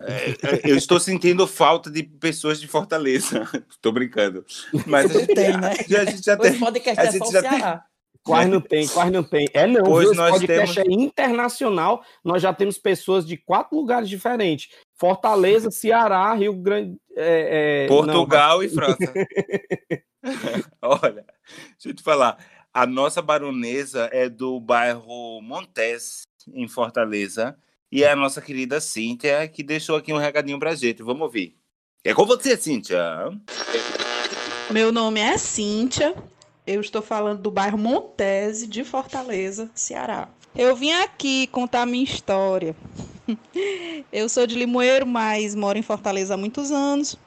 S2: É, é, eu estou sentindo falta de pessoas de Fortaleza. [LAUGHS] Tô brincando. Mas a gente,
S3: Tem, né?
S2: já- a gente já tem. a
S3: é
S2: gente já tem-.
S1: Quase não tem, quase não tem. É não,
S2: Pois
S1: viu? Esse
S2: nós
S1: podcast
S2: temos-
S1: é internacional. Nós já temos pessoas de quatro lugares diferentes: Fortaleza, Ceará, Rio Grande. é, é,
S2: Portugal e França. [LAUGHS] Olha, deixa eu te falar. A nossa baronesa é do bairro Montes, em Fortaleza. E é a nossa querida Cíntia que deixou aqui um recadinho pra gente. Vamos ouvir. É com você, Cíntia.
S7: Meu nome é Cíntia. Eu estou falando do bairro Montese, de Fortaleza, Ceará. Eu vim aqui contar minha história. [LAUGHS] Eu sou de Limoeiro, mas moro em Fortaleza há muitos anos.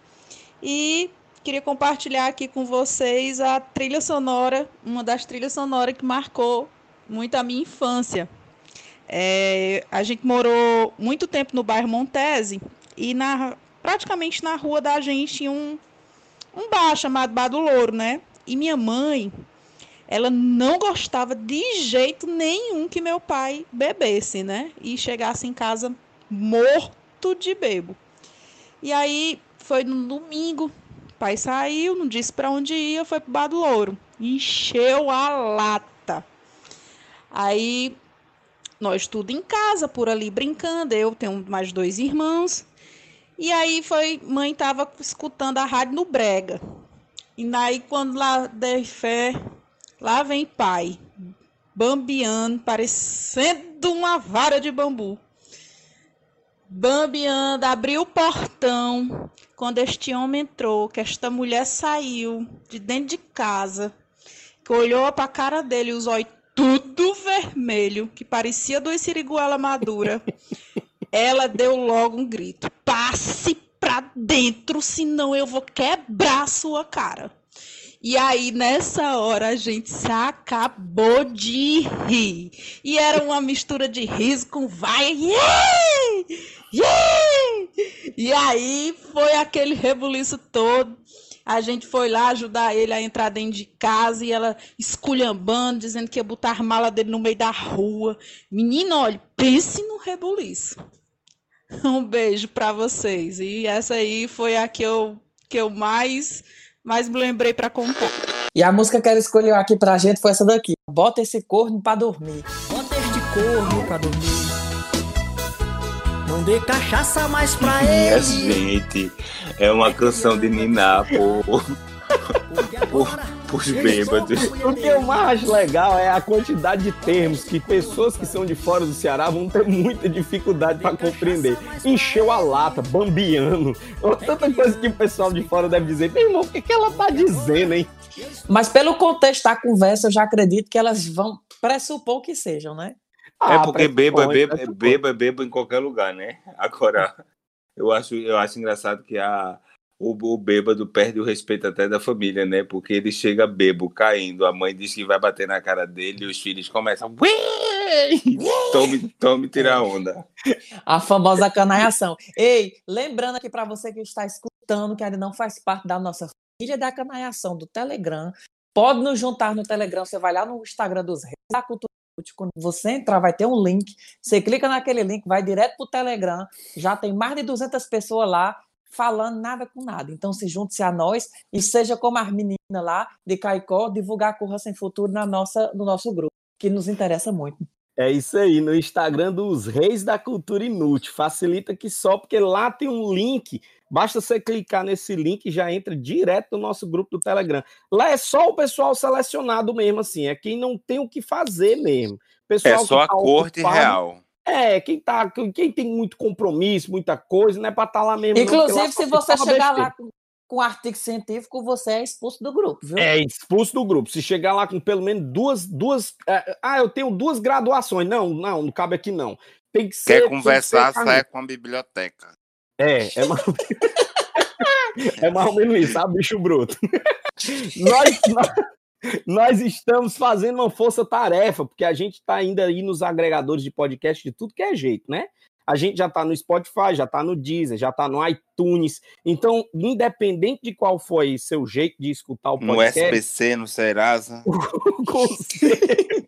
S7: E queria compartilhar aqui com vocês a trilha sonora, uma das trilhas sonoras que marcou muito a minha infância. É, a gente morou muito tempo no bairro Montese e na, praticamente na rua da gente tinha um, um bar chamado Bar do Louro, né? E minha mãe, ela não gostava de jeito nenhum que meu pai bebesse, né? E chegasse em casa morto de bebo. E aí foi no domingo, o pai saiu, não disse para onde ia, foi pro Bar do Louro. Encheu a lata. Aí nós tudo em casa, por ali brincando, eu tenho mais dois irmãos. E aí foi, mãe tava escutando a rádio no Brega. E daí quando lá dei fé, lá vem pai, bambiando, parecendo uma vara de bambu. Bambiando, abriu o portão. Quando este homem entrou, que esta mulher saiu de dentro de casa, que olhou para a cara dele, os olhos tudo vermelho, que parecia dois siriguela madura. Ela deu logo um grito: passe pra dentro, senão eu vou quebrar a sua cara. E aí, nessa hora, a gente se acabou de rir. E era uma mistura de riso com vai. Yeah! Yeah! E aí foi aquele rebuliço todo. A gente foi lá ajudar ele a entrar dentro de casa e ela esculhambando, dizendo que ia botar a mala dele no meio da rua. Menino, olha, pense no rebuliço. [LAUGHS] Um beijo para vocês. E essa aí foi a que eu, que eu mais, mais me lembrei para contar.
S3: E a música que ela escolheu aqui pra gente foi essa daqui. Bota esse corno pra dormir.
S10: Bota este corno pra dormir. Não dê cachaça mais pra
S2: Minha
S10: ele.
S2: gente, é uma canção de Niná por, por, por bêbados.
S1: O que eu mais acho legal é a quantidade de termos que pessoas que são de fora do Ceará vão ter muita dificuldade para compreender. Encheu a lata, bambiando, ou tanta coisa que o pessoal de fora deve dizer. Meu irmão, o que, que ela tá dizendo, hein?
S3: Mas pelo contexto da conversa, eu já acredito que elas vão pressupor que sejam, né?
S2: É
S1: Ah,
S2: porque bebo é bebo, é bebo é bebo em qualquer lugar, né? [LAUGHS] Agora, eu acho, eu acho engraçado que a, o, o bêbado perde o respeito até da família, né? Porque ele chega bebo, caindo, a mãe diz que vai bater na cara dele e os filhos começam. [LAUGHS] Tome, tome, tira onda.
S3: A famosa canaiação. Ei, lembrando aqui pra você que está escutando, que ainda não faz parte da nossa família da canaiação do Telegram, pode nos juntar no Telegram. Você vai lá no Instagram dos Reis da Cultura. Quando você entrar, vai ter um link. Você clica naquele link, vai direto para o Telegram. Já tem mais de 200 pessoas lá falando nada com nada. Então, se junte-se a nós e seja como as meninas lá de Caicó, divulgar Corra Sem Futuro na nossa, no nosso grupo, que nos interessa muito.
S1: É isso aí, no Instagram dos Reis da Cultura Inútil. Facilita que só, porque lá tem um link. Basta você clicar nesse link e já entra direto no nosso grupo do Telegram. Lá é só o pessoal selecionado mesmo, assim. É quem não tem o que fazer mesmo. Pessoal
S2: é só a
S1: tá
S2: corte
S1: ocupado,
S2: real.
S1: É, quem, tá, quem tem muito compromisso, muita coisa, não é pra estar tá lá mesmo.
S3: Inclusive,
S1: não,
S3: se você chegar lá com, com artigo científico, você é expulso do grupo, viu?
S1: É expulso do grupo. Se chegar lá com pelo menos duas. duas é, ah, eu tenho duas graduações. Não, não, não cabe aqui, não. Tem que ser.
S2: Quer conversar, sai com a biblioteca.
S1: É, é mais, é mais ou menos isso, sabe, bicho bruto. nós, nós, nós, estamos fazendo uma força-tarefa, porque a gente está ainda aí nos agregadores de podcast de tudo que é jeito, né? A gente já está no Spotify, já está no Deezer, já está no iTunes. Então, independente de qual foi seu jeito de escutar o podcast...
S2: No SPC, no Serasa...
S1: O conselho,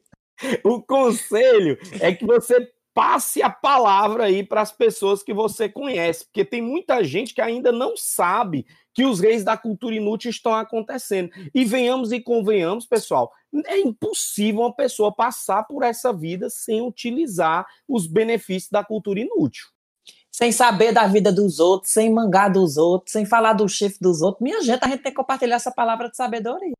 S1: o conselho é que você passe a palavra aí para as pessoas que você conhece, porque tem muita gente que ainda não sabe que os reis da cultura inútil estão acontecendo. E venhamos e convenhamos, pessoal, é impossível uma pessoa passar por essa vida sem utilizar os benefícios da cultura inútil.
S3: Sem saber da vida dos outros, sem mangar dos outros, sem falar do chefe dos outros. Minha gente, a gente tem que compartilhar essa palavra de sabedoria.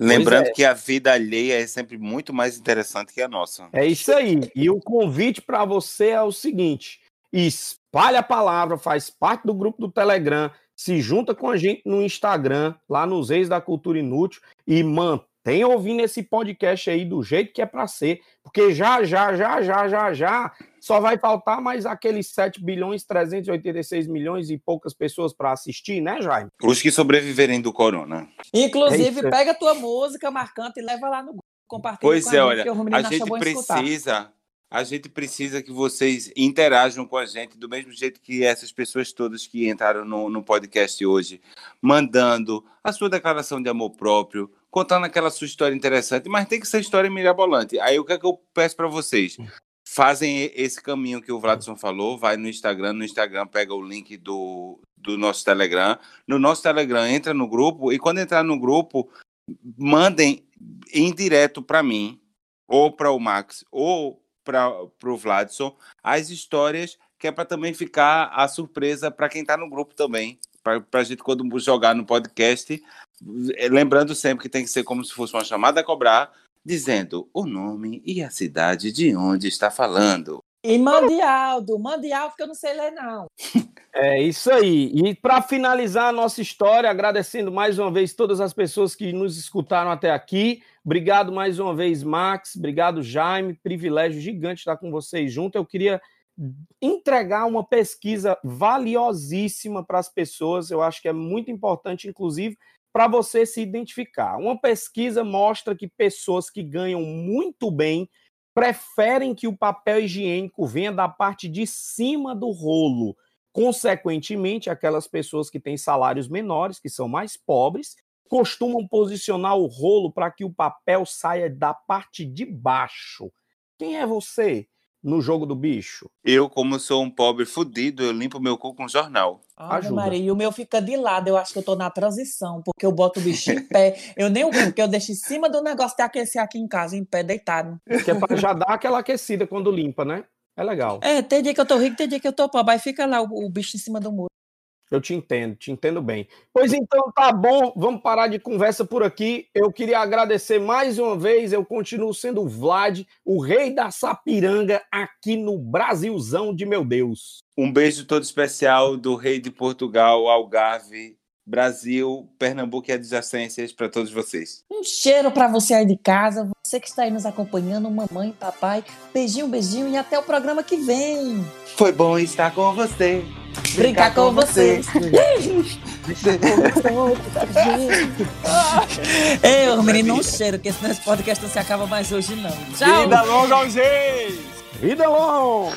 S2: Lembrando é. que a vida alheia é sempre muito mais interessante que a nossa.
S1: É isso aí. E o convite para você é o seguinte: espalhe a palavra, faz parte do grupo do Telegram, se junta com a gente no Instagram, lá nos Reis da Cultura Inútil, e mantém ouvindo esse podcast aí do jeito que é para ser, porque já, já, já, já, já, já só vai faltar mais aqueles 7 bilhões 386 milhões e poucas pessoas para assistir, né, Jaime?
S2: Os que sobreviverem do corona.
S3: Inclusive, é pega a tua música marcante e leva lá no grupo, compartilha
S2: pois
S3: com
S2: é,
S3: a
S2: olha,
S3: gente,
S2: a gente precisa, a gente precisa que vocês interajam com a gente do mesmo jeito que essas pessoas todas que entraram no, no podcast hoje, mandando a sua declaração de amor próprio, contando aquela sua história interessante, mas tem que ser história mirabolante. Aí o que é que eu peço para vocês? fazem esse caminho que o Vladson falou, vai no Instagram, no Instagram pega o link do, do nosso Telegram, no nosso Telegram entra no grupo e quando entrar no grupo, mandem em direto para mim, ou para o Max, ou para o Vladson, as histórias que é para também ficar a surpresa para quem está no grupo também, para a gente quando jogar no podcast, lembrando sempre que tem que ser como se fosse uma chamada a cobrar, dizendo o nome e a cidade de onde está falando.
S3: E mande Aldo, mande Aldo que eu não sei ler não.
S1: É isso aí. E para finalizar a nossa história, agradecendo mais uma vez todas as pessoas que nos escutaram até aqui. Obrigado mais uma vez, Max. Obrigado, Jaime. Privilégio gigante estar com vocês junto. Eu queria entregar uma pesquisa valiosíssima para as pessoas. Eu acho que é muito importante, inclusive, para você se identificar. Uma pesquisa mostra que pessoas que ganham muito bem preferem que o papel higiênico venha da parte de cima do rolo. Consequentemente, aquelas pessoas que têm salários menores, que são mais pobres, costumam posicionar o rolo para que o papel saia da parte de baixo. Quem é você? No jogo do bicho?
S2: Eu, como sou um pobre fudido, eu limpo meu cu com jornal.
S3: Ajuda. Maria, e o meu fica de lado. Eu acho que eu tô na transição, porque eu boto o bicho em pé. Eu nem o porque eu deixo em cima do negócio de aquecer aqui em casa, em pé, deitado.
S1: Que é pra já dar aquela aquecida quando limpa, né? É legal.
S3: É, tem dia que eu tô rico, tem dia que eu tô pobre. Aí fica lá o, o bicho em cima do muro.
S1: Eu te entendo, te entendo bem. Pois então, tá bom, vamos parar de conversa por aqui. Eu queria agradecer mais uma vez. Eu continuo sendo o Vlad, o rei da Sapiranga, aqui no Brasilzão de meu Deus.
S2: Um beijo todo especial do rei de Portugal, Algarve, Brasil, Pernambuco e adjacências para todos vocês.
S3: Um cheiro para você aí de casa, você que está aí nos acompanhando, mamãe, papai. Beijinho, beijinho e até o programa que vem.
S2: Foi bom estar com você.
S3: Brincar, com, vocês. [LAUGHS] Ei, o menino, um cheiro, que esse podcast não se acaba mais hoje, não. Tchau.
S1: Vida longa aos reis. Vida longa.